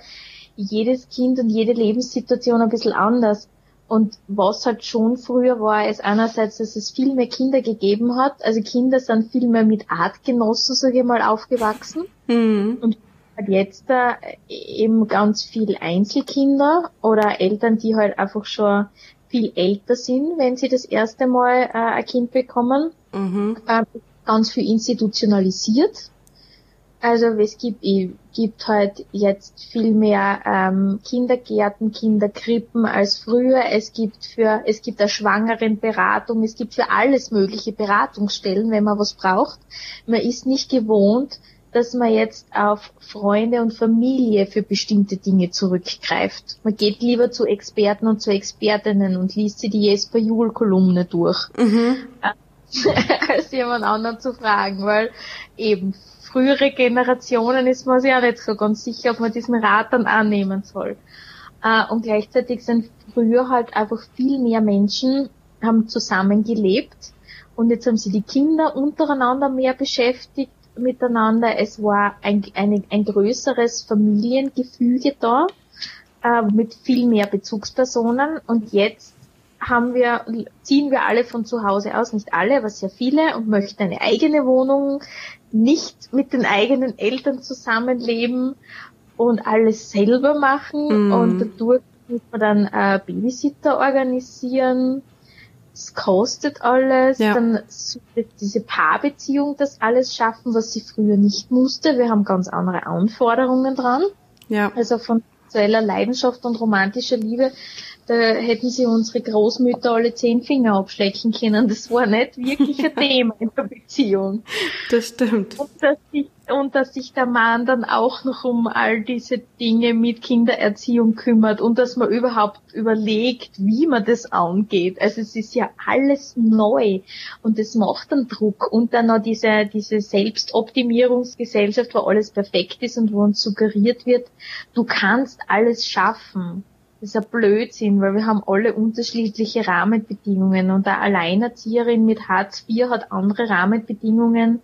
Speaker 2: jedes Kind und jede Lebenssituation ein bisschen anders. Und was halt schon früher war, ist einerseits, dass es viel mehr Kinder gegeben hat. Also Kinder sind viel mehr mit Artgenossen, sage ich mal, aufgewachsen. Mhm. Und jetzt äh, eben ganz viel Einzelkinder oder Eltern, die halt einfach schon viel älter sind, wenn sie das erste Mal äh, ein Kind bekommen. Mhm. Ähm, ganz viel institutionalisiert. Also es gibt, gibt halt jetzt viel mehr ähm, Kindergärten, Kinderkrippen als früher. Es gibt für es gibt eine Schwangerenberatung, es gibt für alles mögliche Beratungsstellen, wenn man was braucht. Man ist nicht gewohnt, dass man jetzt auf Freunde und Familie für bestimmte Dinge zurückgreift. Man geht lieber zu Experten und zu Expertinnen und liest sie die Jesper Juhl Kolumne durch, mhm. als jemand anderen zu fragen, weil eben frühere Generationen ist man sich auch nicht so ganz sicher, ob man diesen Rat dann annehmen soll. Äh, und gleichzeitig sind früher halt einfach viel mehr Menschen haben zusammengelebt und jetzt haben sie die Kinder untereinander mehr beschäftigt miteinander. Es war ein, eine, ein größeres Familiengefüge da, äh, mit viel mehr Bezugspersonen. Und jetzt haben wir, ziehen wir alle von zu Hause aus, nicht alle, aber sehr viele, und möchten eine eigene Wohnung, nicht mit den eigenen Eltern zusammenleben und alles selber machen. Mm. Und dadurch muss man dann äh, Babysitter organisieren es kostet alles, ja. dann diese Paarbeziehung das alles schaffen, was sie früher nicht musste. Wir haben ganz andere Anforderungen dran. Ja. Also von sexueller Leidenschaft und romantischer Liebe da hätten sie unsere Großmütter alle zehn Finger abschlecken können. Das war nicht wirklich ein Thema in der Beziehung.
Speaker 1: Das stimmt.
Speaker 2: Und dass, sich, und dass sich der Mann dann auch noch um all diese Dinge mit Kindererziehung kümmert und dass man überhaupt überlegt, wie man das angeht. Also es ist ja alles neu und das macht dann Druck. Und dann noch diese, diese Selbstoptimierungsgesellschaft, wo alles perfekt ist und wo uns suggeriert wird, du kannst alles schaffen das ist ein Blödsinn, weil wir haben alle unterschiedliche Rahmenbedingungen und eine Alleinerzieherin mit Hartz IV hat andere Rahmenbedingungen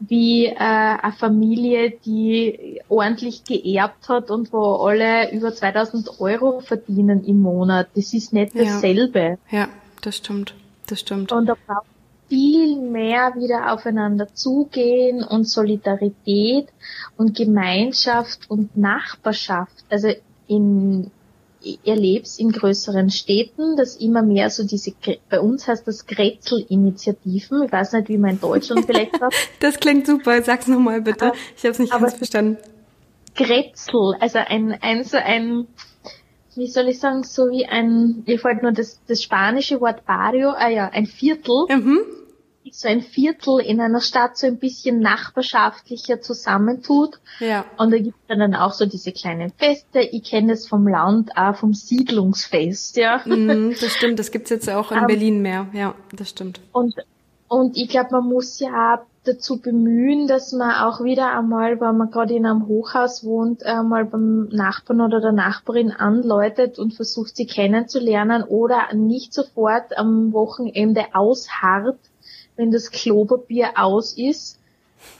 Speaker 2: wie äh, eine Familie, die ordentlich geerbt hat und wo alle über 2000 Euro verdienen im Monat. Das ist nicht dasselbe.
Speaker 1: Ja, ja das stimmt. Das stimmt.
Speaker 2: Und da braucht viel mehr wieder aufeinander zugehen und Solidarität und Gemeinschaft und Nachbarschaft. Also in erlebst in größeren Städten, dass immer mehr so diese, bei uns heißt das Grätzl-Initiativen, ich weiß nicht, wie man in Deutschland vielleicht sagt.
Speaker 1: Das klingt super, sag's nochmal bitte, ich habe es nicht aber, ganz verstanden.
Speaker 2: Grätzl, also ein, ein so ein, wie soll ich sagen, so wie ein, mir fällt nur das, das spanische Wort Barrio, ah ja, ein Viertel. Mhm. So ein Viertel in einer Stadt so ein bisschen nachbarschaftlicher zusammentut. Ja. Und da gibt es dann auch so diese kleinen Feste. Ich kenne es vom Land, auch vom Siedlungsfest, ja.
Speaker 1: Mhm, das stimmt, das gibt's jetzt auch in um, Berlin mehr. Ja, das stimmt.
Speaker 2: Und, und ich glaube, man muss ja dazu bemühen, dass man auch wieder einmal, wenn man gerade in einem Hochhaus wohnt, einmal beim Nachbarn oder der Nachbarin anläutet und versucht, sie kennenzulernen oder nicht sofort am Wochenende ausharrt, wenn das Klopapier aus ist,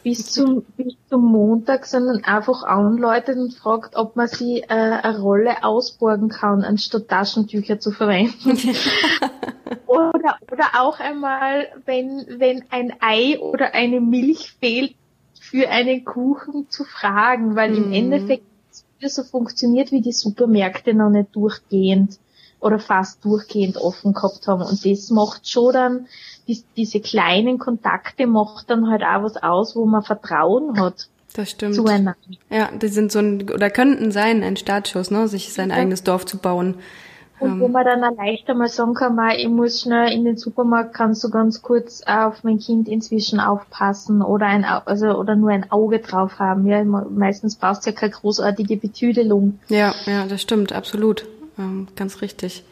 Speaker 2: bis zum, bis zum Montag, sondern einfach anläutet und fragt, ob man sie äh, eine Rolle ausborgen kann, anstatt Taschentücher zu verwenden. oder, oder auch einmal, wenn, wenn ein Ei oder eine Milch fehlt, für einen Kuchen zu fragen, weil mhm. im Endeffekt so funktioniert wie die Supermärkte noch nicht durchgehend oder fast durchgehend offen gehabt haben. Und das macht schon dann, die, diese kleinen Kontakte macht dann halt auch was aus, wo man Vertrauen hat.
Speaker 1: Das stimmt. Zueinander. Ja, die sind so ein, oder könnten sein, ein Startschuss, ne, sich sein ja. eigenes Dorf zu bauen.
Speaker 2: Und ähm. wo man dann leicht einmal sagen kann, man, ich muss schnell in den Supermarkt, kannst du ganz kurz auf mein Kind inzwischen aufpassen oder ein, also, oder nur ein Auge drauf haben. Ja, meistens brauchst du ja keine großartige Betüdelung.
Speaker 1: Ja, ja, das stimmt, absolut. Ähm, ganz richtig.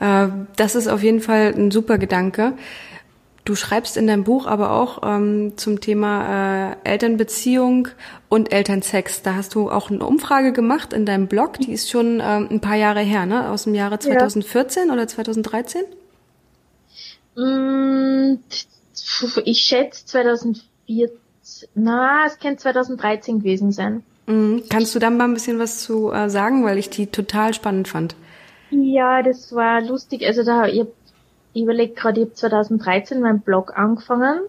Speaker 1: Äh, das ist auf jeden Fall ein super Gedanke. Du schreibst in deinem Buch aber auch ähm, zum Thema äh, Elternbeziehung und Elternsex. Da hast du auch eine Umfrage gemacht in deinem Blog. Die ist schon ähm, ein paar Jahre her, ne? Aus dem Jahre 2014 ja. oder 2013?
Speaker 2: Mm, ich schätze 2014. Na, es könnte 2013 gewesen sein.
Speaker 1: Mhm. Kannst du da mal ein bisschen was zu äh, sagen, weil ich die total spannend fand?
Speaker 2: Ja, das war lustig. Also da, ich ich überlege gerade, ich habe 2013 meinen Blog angefangen,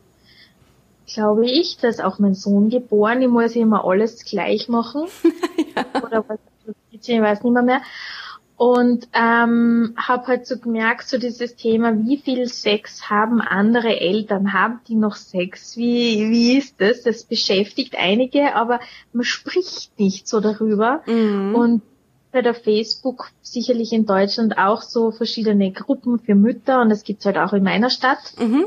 Speaker 2: glaube ich. Da ist auch mein Sohn geboren. Ich muss immer alles gleich machen. ja. Oder was, ich weiß nicht mehr mehr. Und ähm, habe halt so gemerkt, so dieses Thema, wie viel Sex haben andere Eltern? Haben die noch Sex? Wie, wie ist das? Das beschäftigt einige, aber man spricht nicht so darüber. Mhm. Und bei der Facebook sicherlich in Deutschland auch so verschiedene Gruppen für Mütter und das gibt's halt auch in meiner Stadt. Mhm.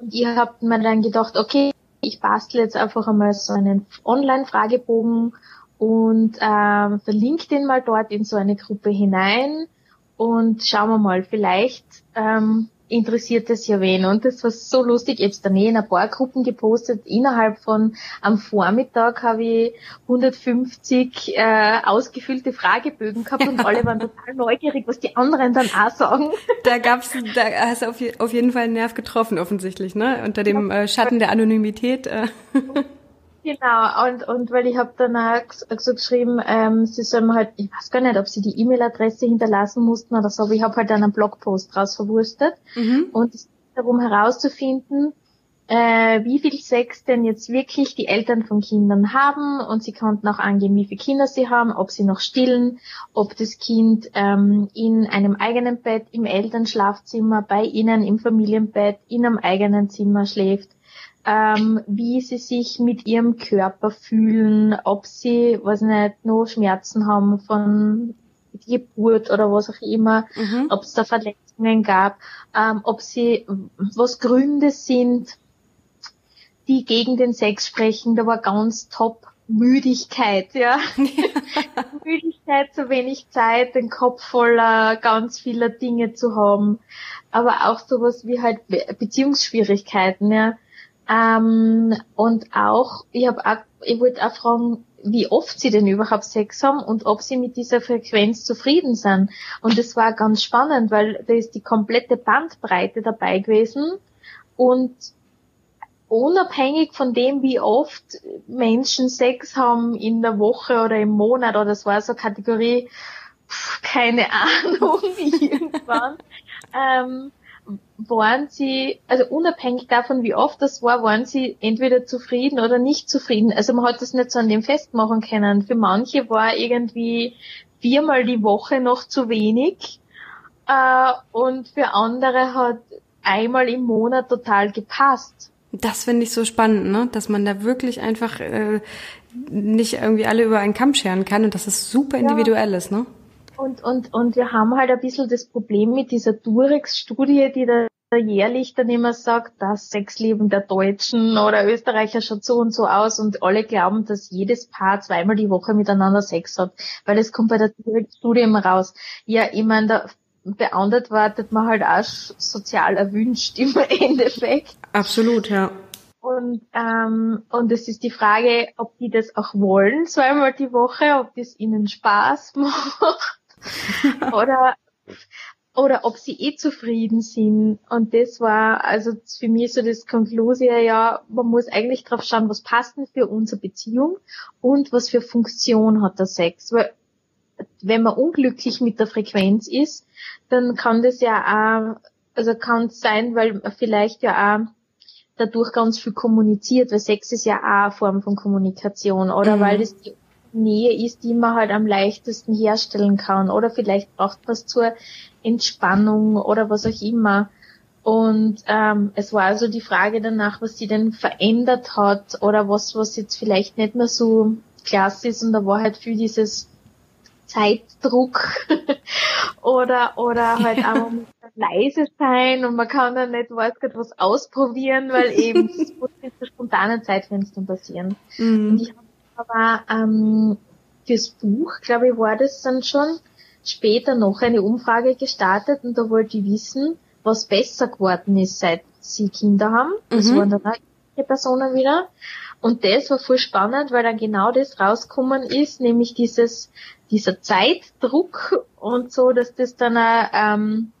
Speaker 2: Und ihr habt mir dann gedacht, okay, ich bastle jetzt einfach einmal so einen Online-Fragebogen und ähm, verlinke den mal dort in so eine Gruppe hinein und schauen wir mal, vielleicht ähm, interessiert es ja wen. Und das war so lustig. Ich habe dann eh in ein paar Gruppen gepostet. Innerhalb von am Vormittag habe ich 150 äh, ausgefüllte Fragebögen gehabt und alle waren total neugierig, was die anderen dann auch sagen.
Speaker 1: Da gab's, da hast du auf, auf jeden Fall einen Nerv getroffen offensichtlich, ne? Unter dem äh, Schatten der Anonymität. Äh.
Speaker 2: Genau, und, und weil ich habe dann auch so geschrieben, ähm, sie sollen halt, ich weiß gar nicht, ob sie die E-Mail-Adresse hinterlassen mussten oder so, aber ich habe halt dann einen Blogpost draus verwurstet. Mhm. Und es geht darum herauszufinden, äh, wie viel Sex denn jetzt wirklich die Eltern von Kindern haben und sie konnten auch angeben, wie viele Kinder sie haben, ob sie noch stillen, ob das Kind ähm, in einem eigenen Bett im Elternschlafzimmer, bei ihnen im Familienbett, in einem eigenen Zimmer schläft ähm, wie sie sich mit ihrem Körper fühlen, ob sie, weiß nicht, nur Schmerzen haben von Geburt oder was auch immer, mhm. ob es da Verletzungen gab, ähm, ob sie, was Gründe sind, die gegen den Sex sprechen, da war ganz top Müdigkeit, ja. Müdigkeit, zu wenig Zeit, den Kopf voller ganz vieler Dinge zu haben, aber auch sowas wie halt Beziehungsschwierigkeiten, ja ähm, und auch, ich habe auch, ich wollte auch fragen, wie oft sie denn überhaupt Sex haben und ob sie mit dieser Frequenz zufrieden sind. Und das war ganz spannend, weil da ist die komplette Bandbreite dabei gewesen und unabhängig von dem, wie oft Menschen Sex haben in der Woche oder im Monat, oder das war so Kategorie, pf, keine Ahnung, irgendwann, ähm, waren sie, also unabhängig davon, wie oft das war, waren sie entweder zufrieden oder nicht zufrieden. Also man hat das nicht so an dem festmachen können. Für manche war irgendwie viermal die Woche noch zu wenig äh, und für andere hat einmal im Monat total gepasst.
Speaker 1: Das finde ich so spannend, ne? dass man da wirklich einfach äh, nicht irgendwie alle über einen Kamm scheren kann und dass es super individuell ja. ist, ne?
Speaker 2: Und, und, und wir haben halt ein bisschen das Problem mit dieser Durex-Studie, die da jährlich dann immer sagt, das Sexleben der Deutschen oder Österreicher schaut so und so aus und alle glauben, dass jedes Paar zweimal die Woche miteinander Sex hat, weil es kommt bei der Studie immer raus. Ja, ich meine, da beantwortet man halt auch sozial erwünscht im Endeffekt.
Speaker 1: Absolut, ja.
Speaker 2: Und, ähm, und es ist die Frage, ob die das auch wollen, zweimal die Woche, ob das ihnen Spaß macht. oder oder ob sie eh zufrieden sind. Und das war also für mich so das Konklusion, ja, man muss eigentlich drauf schauen, was passt denn für unsere Beziehung und was für Funktion hat der Sex. Weil wenn man unglücklich mit der Frequenz ist, dann kann das ja auch, also kann es sein, weil vielleicht ja auch dadurch ganz viel kommuniziert, weil Sex ist ja auch eine Form von Kommunikation oder mhm. weil das die Nähe ist, die man halt am leichtesten herstellen kann. Oder vielleicht braucht man es zur Entspannung oder was auch immer. Und ähm, es war also die Frage danach, was sie denn verändert hat oder was, was jetzt vielleicht nicht mehr so klasse ist. Und da war halt viel dieses Zeitdruck oder oder halt auch leise sein und man kann dann nicht weiß Gott was ausprobieren, weil eben es muss in so spontanen Zeitfenstern passieren. Mhm. Und ich habe aber ähm, fürs Buch, glaube ich, war das dann schon später noch eine Umfrage gestartet und da wollte ich wissen, was besser geworden ist, seit sie Kinder haben. Das mhm. waren dann auch Personen wieder. Und das war voll spannend, weil dann genau das rausgekommen ist, nämlich dieses, dieser Zeitdruck und so, dass das dann auch, ähm,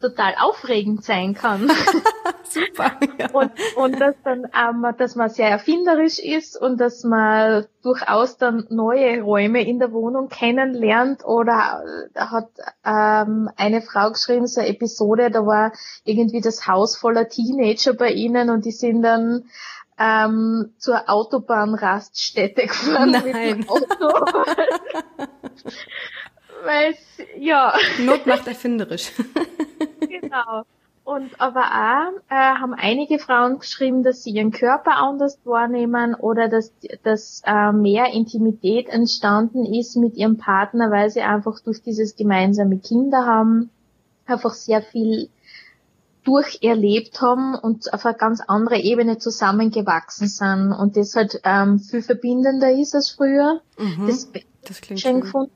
Speaker 2: total aufregend sein kann. Super. Ja. Und, und dass dann, ähm, dass man sehr erfinderisch ist und dass man durchaus dann neue Räume in der Wohnung kennenlernt oder da hat ähm, eine Frau geschrieben, so eine Episode, da war irgendwie das Haus voller Teenager bei ihnen und die sind dann ähm, zur Autobahnraststätte gefahren Nein. mit dem Auto. Weil ja.
Speaker 1: Not macht erfinderisch.
Speaker 2: genau. Und aber auch äh, haben einige Frauen geschrieben, dass sie ihren Körper anders wahrnehmen oder dass, dass äh, mehr Intimität entstanden ist mit ihrem Partner, weil sie einfach durch dieses gemeinsame Kinder haben, einfach sehr viel durcherlebt haben und auf eine ganz andere Ebene zusammengewachsen sind und das halt ähm, viel verbindender ist als früher. Mhm, das, das klingt schön gefunden.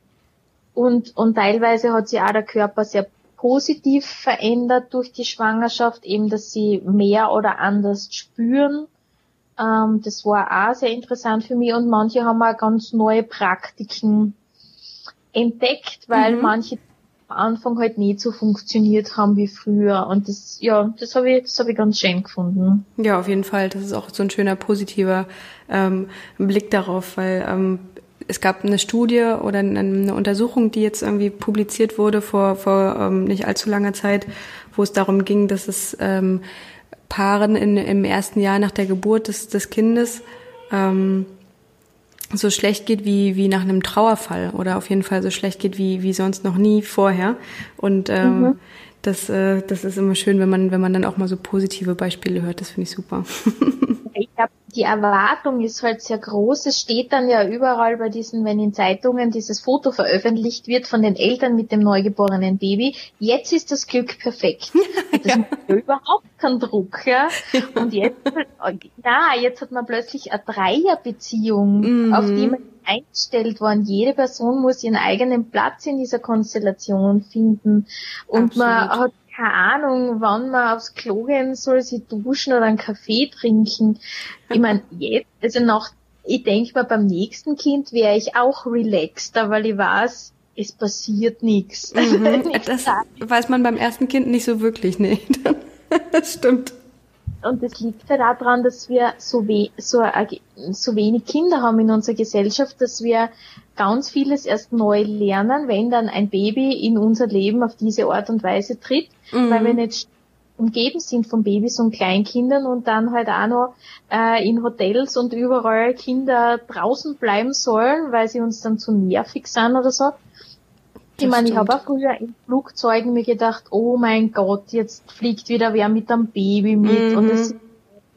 Speaker 2: Und, und teilweise hat sich auch der Körper sehr positiv verändert durch die Schwangerschaft, eben dass sie mehr oder anders spüren. Ähm, das war auch sehr interessant für mich und manche haben auch ganz neue Praktiken entdeckt, weil mhm. manche am Anfang halt nicht so funktioniert haben wie früher und das ja das habe ich das habe ich ganz schön gefunden
Speaker 1: ja auf jeden Fall das ist auch so ein schöner positiver ähm, Blick darauf weil ähm, es gab eine Studie oder eine Untersuchung, die jetzt irgendwie publiziert wurde vor, vor ähm, nicht allzu langer Zeit, wo es darum ging, dass es ähm, Paaren in, im ersten Jahr nach der Geburt des, des Kindes ähm, so schlecht geht wie, wie nach einem Trauerfall oder auf jeden Fall so schlecht geht wie, wie sonst noch nie vorher. Und ähm, mhm. das, äh, das ist immer schön, wenn man, wenn man dann auch mal so positive Beispiele hört. Das finde ich super.
Speaker 2: Ich glaube, die Erwartung ist halt sehr groß. Es steht dann ja überall bei diesen, wenn in Zeitungen dieses Foto veröffentlicht wird von den Eltern mit dem neugeborenen Baby. Jetzt ist das Glück perfekt. Das ja. ja überhaupt keinen Druck, ja. Und jetzt, na, jetzt hat man plötzlich eine Dreierbeziehung, mhm. auf die man eingestellt worden. Jede Person muss ihren eigenen Platz in dieser Konstellation finden. Und Absolut. man hat keine Ahnung, wann man aufs Klo gehen soll, sie duschen oder einen Kaffee trinken. Ich meine, jetzt, also nach, ich denke mal, beim nächsten Kind wäre ich auch relaxter, weil ich weiß, es passiert nichts.
Speaker 1: Mhm, das weiß man beim ersten Kind nicht so wirklich, nee. das stimmt.
Speaker 2: Und das liegt ja halt daran, dass wir so, we so, so wenig Kinder haben in unserer Gesellschaft, dass wir ganz vieles erst neu lernen, wenn dann ein Baby in unser Leben auf diese Art und Weise tritt, mhm. weil wir nicht umgeben sind von Babys und Kleinkindern und dann halt auch noch äh, in Hotels und überall Kinder draußen bleiben sollen, weil sie uns dann zu nervig sind oder so. Das ich meine, ich habe auch früher in Flugzeugen mir gedacht, oh mein Gott, jetzt fliegt wieder wer mit einem Baby mit mhm. und es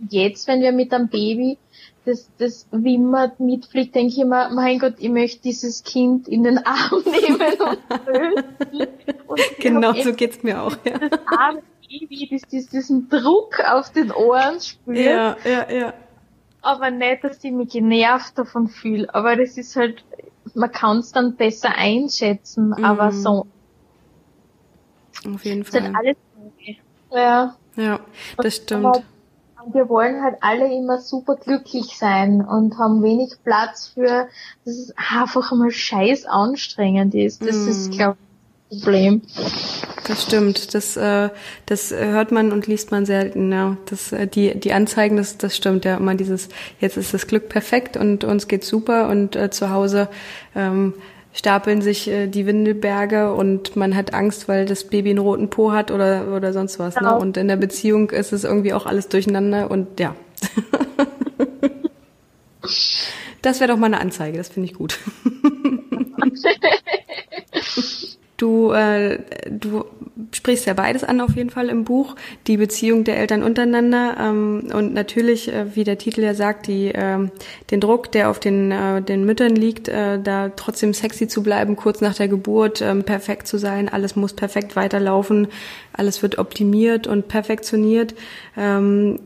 Speaker 2: jetzt, wenn wir mit einem Baby das, das wimmert, mitfliegt, denke ich immer, mein Gott, ich möchte dieses Kind in den Arm nehmen und trösten.
Speaker 1: genau, so geht's mir auch,
Speaker 2: ja. Das arme Baby, das, das diesen Druck auf den Ohren spürt.
Speaker 1: Ja, ja, ja.
Speaker 2: Aber nicht, dass ich mich genervt davon fühle. Aber das ist halt, man kann es dann besser einschätzen, mhm. aber so.
Speaker 1: Auf jeden Fall.
Speaker 2: Halt alles ja.
Speaker 1: Ja, das stimmt. Aber
Speaker 2: wir wollen halt alle immer super glücklich sein und haben wenig Platz für, dass es einfach mal scheiß anstrengend ist. Das mm. ist, glaube ich, Problem.
Speaker 1: Das stimmt. Das, äh, das hört man und liest man selten. Ja. Das, äh, die, die Anzeigen, das, das stimmt ja immer dieses, jetzt ist das Glück perfekt und uns geht's super und äh, zu Hause ähm, stapeln sich äh, die Windelberge und man hat Angst, weil das Baby einen roten Po hat oder, oder sonst was. Ne? Genau. Ne? Und in der Beziehung ist es irgendwie auch alles durcheinander und ja. das wäre doch mal eine Anzeige, das finde ich gut. Du, äh, du sprichst ja beides an auf jeden Fall im Buch, die Beziehung der Eltern untereinander ähm, und natürlich, äh, wie der Titel ja sagt, die, äh, den Druck, der auf den, äh, den Müttern liegt, äh, da trotzdem sexy zu bleiben, kurz nach der Geburt, äh, perfekt zu sein, alles muss perfekt weiterlaufen, alles wird optimiert und perfektioniert. Ähm,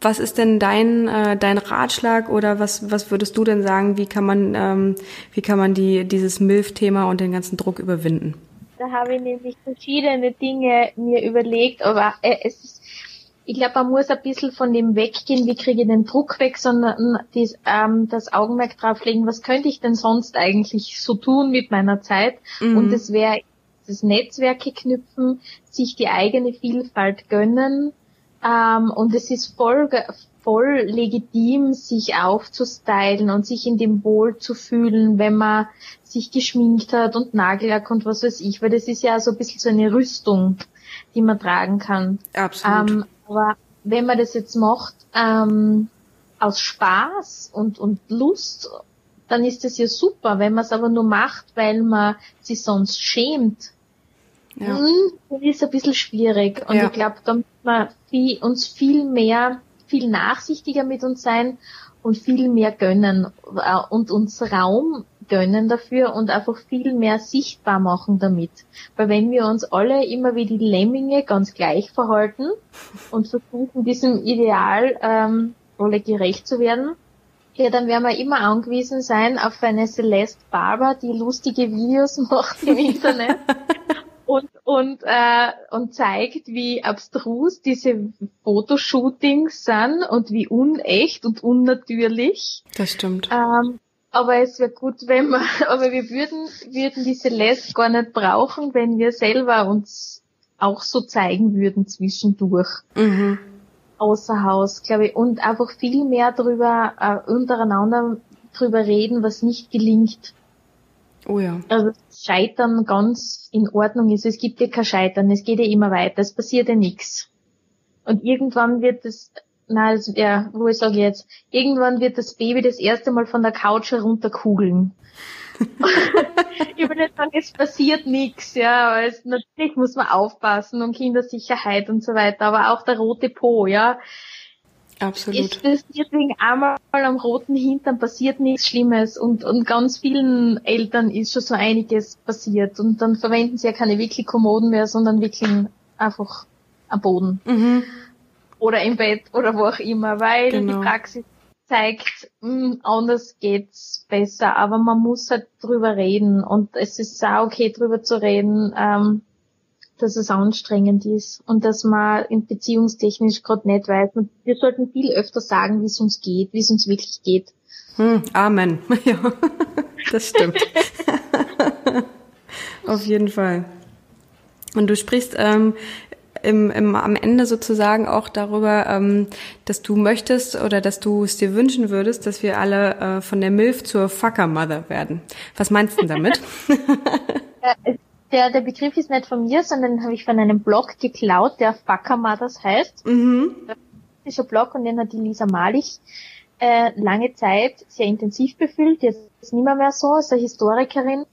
Speaker 1: was ist denn dein, äh, dein Ratschlag oder was, was würdest du denn sagen, wie kann man, ähm, wie kann man die, dieses MILF-Thema und den ganzen Druck überwinden?
Speaker 2: Da habe ich nämlich verschiedene Dinge mir überlegt, aber äh, es ist, ich glaube, man muss ein bisschen von dem weggehen, wie kriege ich den Druck weg, sondern dies, ähm, das Augenmerk drauf legen, was könnte ich denn sonst eigentlich so tun mit meiner Zeit? Mhm. Und das wäre das Netzwerke knüpfen, sich die eigene Vielfalt gönnen, ähm, und es ist voll, voll legitim, sich aufzustylen und sich in dem Wohl zu fühlen, wenn man sich geschminkt hat und Nagellack und was weiß ich, weil das ist ja so ein bisschen so eine Rüstung, die man tragen kann.
Speaker 1: Absolut.
Speaker 2: Ähm, aber wenn man das jetzt macht, ähm, aus Spaß und, und Lust, dann ist das ja super. Wenn man es aber nur macht, weil man sich sonst schämt, ja. Hm, das ist ein bisschen schwierig. Und ja. ich glaube, da müssen wir viel, uns viel mehr, viel nachsichtiger mit uns sein und viel mehr gönnen äh, und uns Raum gönnen dafür und einfach viel mehr sichtbar machen damit. Weil wenn wir uns alle immer wie die Lemminge ganz gleich verhalten und versuchen, diesem Ideal ähm, alle gerecht zu werden, ja, dann werden wir immer angewiesen sein auf eine Celeste Barber, die lustige Videos macht im Internet und, und, äh, und zeigt, wie abstrus diese Fotoshootings sind und wie unecht und unnatürlich.
Speaker 1: Das stimmt.
Speaker 2: Ähm, aber es wäre gut, wenn wir, aber wir würden, würden diese Les gar nicht brauchen, wenn wir selber uns auch so zeigen würden zwischendurch. Mhm. Außer Haus, glaube ich. Und einfach viel mehr drüber, äh, untereinander drüber reden, was nicht gelingt.
Speaker 1: Oh ja.
Speaker 2: Also Scheitern ganz in Ordnung ist. Es gibt ja kein Scheitern, es geht ja immer weiter, es passiert ja nichts. Und irgendwann wird das, na, das, ja, wo ich sage jetzt, irgendwann wird das Baby das erste Mal von der Couch herunterkugeln. ich will nicht sagen, es passiert nichts, ja, aber es, natürlich muss man aufpassen und Kindersicherheit und so weiter, aber auch der rote Po, ja.
Speaker 1: Absolut.
Speaker 2: Es passiert wegen einmal am roten Hintern passiert nichts Schlimmes und, und ganz vielen Eltern ist schon so einiges passiert und dann verwenden sie ja keine wirklich Kommoden mehr, sondern wirklich einfach am Boden. Mhm. Oder im Bett oder wo auch immer, weil genau. die Praxis zeigt, mh, hm, anders geht's besser, aber man muss halt drüber reden und es ist auch okay drüber zu reden, ähm, dass es anstrengend ist und dass man in beziehungstechnisch gerade nicht weiß. Und wir sollten viel öfter sagen, wie es uns geht, wie es uns wirklich geht.
Speaker 1: Hm, Amen. Ja, das stimmt. Auf jeden Fall. Und du sprichst ähm, im, im, am Ende sozusagen auch darüber, ähm, dass du möchtest oder dass du es dir wünschen würdest, dass wir alle äh, von der MILF zur Fucker Mother werden. Was meinst du damit?
Speaker 2: der, der Begriff ist nicht von mir, sondern habe ich von einem Blog geklaut, der Fucker Mothers heißt. Mhm. Dieser Blog und den hat die Lisa Malich äh, lange Zeit sehr intensiv befüllt. Jetzt ist nicht mehr, mehr so, ist eine Historikerin.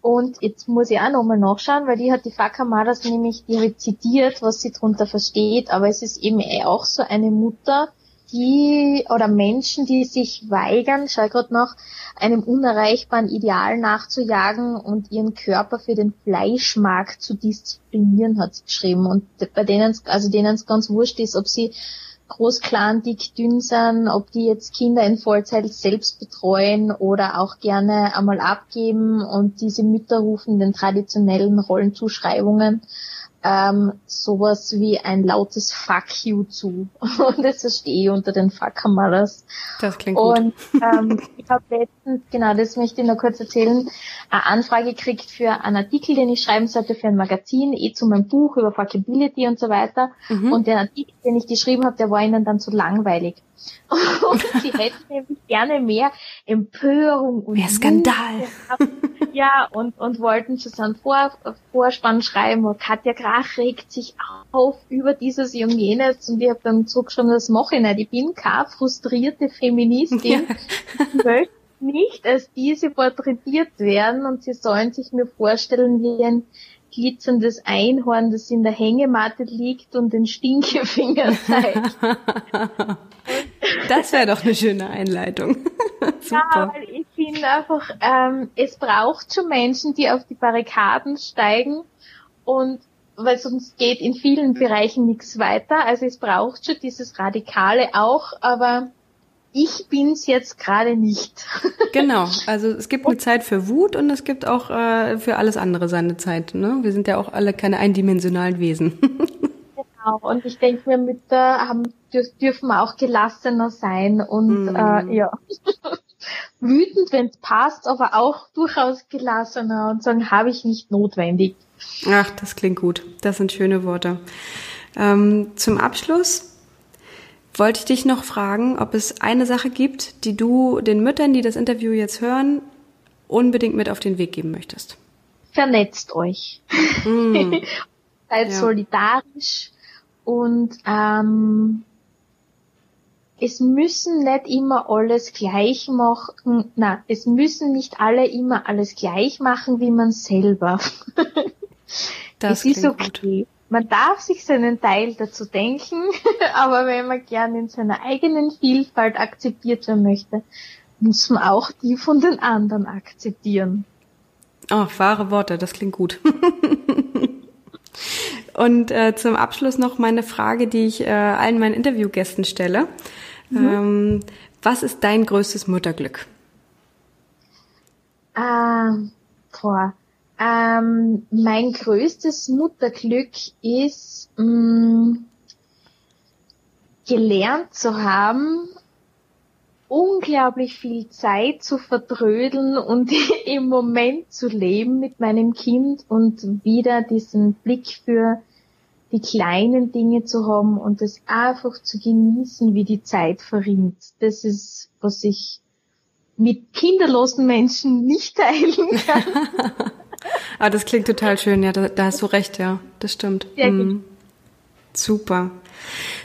Speaker 2: Und jetzt muss ich auch nochmal nachschauen, weil die hat die Fucker Mothers nämlich, die zitiert, was sie drunter versteht, aber es ist eben auch so eine Mutter, die oder Menschen, die sich weigern, schau gerade noch, einem unerreichbaren Ideal nachzujagen und ihren Körper für den Fleischmarkt zu disziplinieren, hat sie geschrieben. Und bei denen, also denen es ganz wurscht ist, ob sie groß, klein, dick, dünn sind, ob die jetzt Kinder in Vollzeit selbst betreuen oder auch gerne einmal abgeben und diese Mütter rufen den traditionellen Rollenzuschreibungen ähm, sowas wie ein lautes Fuck you zu. Und das verstehe ich unter den Fuckamaras.
Speaker 1: Das klingt gut.
Speaker 2: Und ähm, ich habe letztens, genau, das möchte ich noch kurz erzählen, eine Anfrage gekriegt für einen Artikel, den ich schreiben sollte für ein Magazin, eh zu meinem Buch über Fuckability und so weiter. Mhm. Und der Artikel, den ich geschrieben habe, der war ihnen dann zu langweilig. Und sie hätten nämlich gerne mehr Empörung und
Speaker 1: mehr Skandal.
Speaker 2: ja, und, und wollten zu seinem Vor Vorspann schreiben, und Katja Krach regt sich auf über dieses und jenes und ich habe dann zurückgeschrieben, das mache ich nicht. Ich bin keine frustrierte Feministin. Ja. Ich möchte nicht als diese porträtiert werden und sie sollen sich mir vorstellen wie ein glitzerndes Einhorn, das in der Hängematte liegt und den Stinkefinger zeigt.
Speaker 1: das wäre doch eine schöne Einleitung.
Speaker 2: Super. Ja, weil ich finde einfach, ähm, es braucht schon Menschen, die auf die Barrikaden steigen und weil sonst geht in vielen Bereichen nichts weiter. Also es braucht schon dieses Radikale auch, aber ich bin's jetzt gerade nicht.
Speaker 1: genau, also es gibt eine Zeit für Wut und es gibt auch äh, für alles andere seine Zeit. Ne? Wir sind ja auch alle keine eindimensionalen Wesen.
Speaker 2: genau, und ich denke mir, Mütter haben, dürfen auch gelassener sein und mm. äh, ja. Wütend, wenn es passt, aber auch durchaus gelassener und sagen, habe ich nicht notwendig.
Speaker 1: Ach, das klingt gut. Das sind schöne Worte. Ähm, zum Abschluss wollte ich dich noch fragen, ob es eine Sache gibt, die du den Müttern, die das Interview jetzt hören, unbedingt mit auf den Weg geben möchtest.
Speaker 2: Vernetzt euch. Mm. Seid ja. solidarisch und ähm, es müssen nicht immer alles gleich machen. Na, es müssen nicht alle immer alles gleich machen wie man selber.
Speaker 1: das es ist okay. Gut
Speaker 2: man darf sich seinen Teil dazu denken, aber wenn man gern in seiner eigenen Vielfalt akzeptiert werden möchte, muss man auch die von den anderen akzeptieren.
Speaker 1: Oh, wahre Worte, das klingt gut. Und äh, zum Abschluss noch meine Frage, die ich äh, allen meinen Interviewgästen stelle. Mhm. Ähm, was ist dein größtes Mutterglück?
Speaker 2: Ah, boah. Ähm, mein größtes Mutterglück ist, mh, mm, gelernt zu haben, unglaublich viel Zeit zu verdrödeln und im Moment zu leben mit meinem Kind und wieder diesen Blick für die kleinen Dinge zu haben und es einfach zu genießen, wie die Zeit verrinnt. Das ist, was ich mit kinderlosen Menschen nicht teilen kann.
Speaker 1: ah, das klingt total schön. Ja, da, da hast du recht, ja. Das stimmt. Sehr mhm. Super.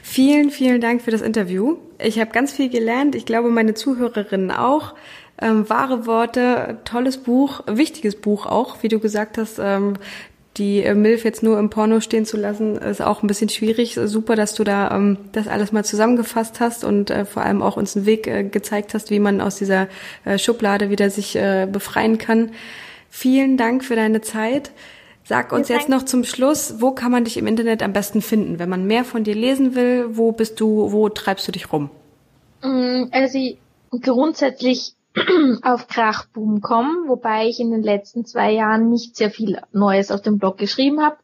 Speaker 1: Vielen, vielen Dank für das Interview. Ich habe ganz viel gelernt. Ich glaube, meine Zuhörerinnen auch. Ähm, wahre Worte, tolles Buch, wichtiges Buch auch, wie du gesagt hast. Ähm, die äh, Milf jetzt nur im Porno stehen zu lassen, ist auch ein bisschen schwierig. Super, dass du da ähm, das alles mal zusammengefasst hast und äh, vor allem auch uns einen Weg äh, gezeigt hast, wie man aus dieser äh, Schublade wieder sich äh, befreien kann. Vielen Dank für deine Zeit. Sag uns jetzt noch zum Schluss, wo kann man dich im Internet am besten finden? Wenn man mehr von dir lesen will, wo bist du, wo treibst du dich rum?
Speaker 2: Mm, also grundsätzlich auf krachboom.com, wobei ich in den letzten zwei Jahren nicht sehr viel Neues auf dem Blog geschrieben habe.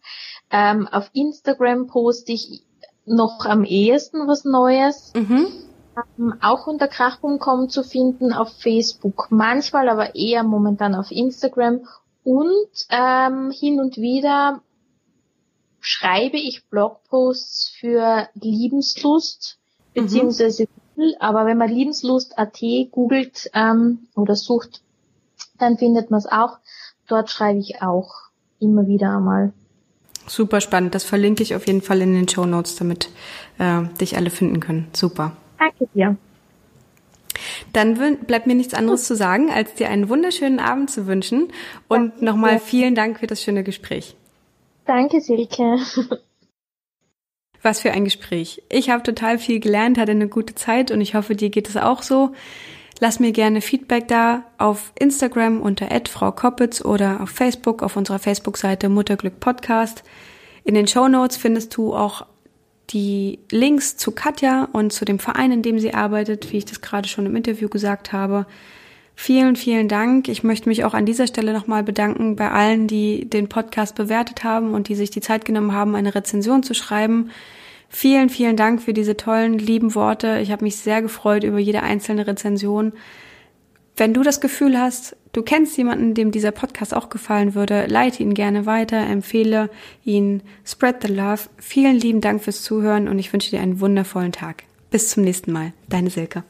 Speaker 2: Ähm, auf Instagram poste ich noch am ehesten was Neues. Mhm. Auch unter krach.com zu finden auf Facebook, manchmal aber eher momentan auf Instagram und ähm, hin und wieder schreibe ich Blogposts für Liebenslust mhm. beziehungsweise Google, aber wenn man Liebenslust.at googelt ähm, oder sucht, dann findet man es auch. Dort schreibe ich auch immer wieder einmal.
Speaker 1: Super spannend. Das verlinke ich auf jeden Fall in den Show Notes, damit äh, dich alle finden können. Super.
Speaker 2: Danke dir.
Speaker 1: Dann bleibt mir nichts anderes zu sagen, als dir einen wunderschönen Abend zu wünschen und nochmal vielen Dank für das schöne Gespräch.
Speaker 2: Danke, Silke.
Speaker 1: Was für ein Gespräch. Ich habe total viel gelernt, hatte eine gute Zeit und ich hoffe, dir geht es auch so. Lass mir gerne Feedback da auf Instagram unter Frau Koppitz oder auf Facebook auf unserer Facebook-Seite Mutterglück Podcast. In den Show Notes findest du auch die Links zu Katja und zu dem Verein, in dem sie arbeitet, wie ich das gerade schon im Interview gesagt habe. Vielen, vielen Dank. Ich möchte mich auch an dieser Stelle nochmal bedanken bei allen, die den Podcast bewertet haben und die sich die Zeit genommen haben, eine Rezension zu schreiben. Vielen, vielen Dank für diese tollen, lieben Worte. Ich habe mich sehr gefreut über jede einzelne Rezension. Wenn du das Gefühl hast, du kennst jemanden, dem dieser Podcast auch gefallen würde, leite ihn gerne weiter, empfehle ihn, spread the love. Vielen lieben Dank fürs Zuhören und ich wünsche dir einen wundervollen Tag. Bis zum nächsten Mal. Deine Silke.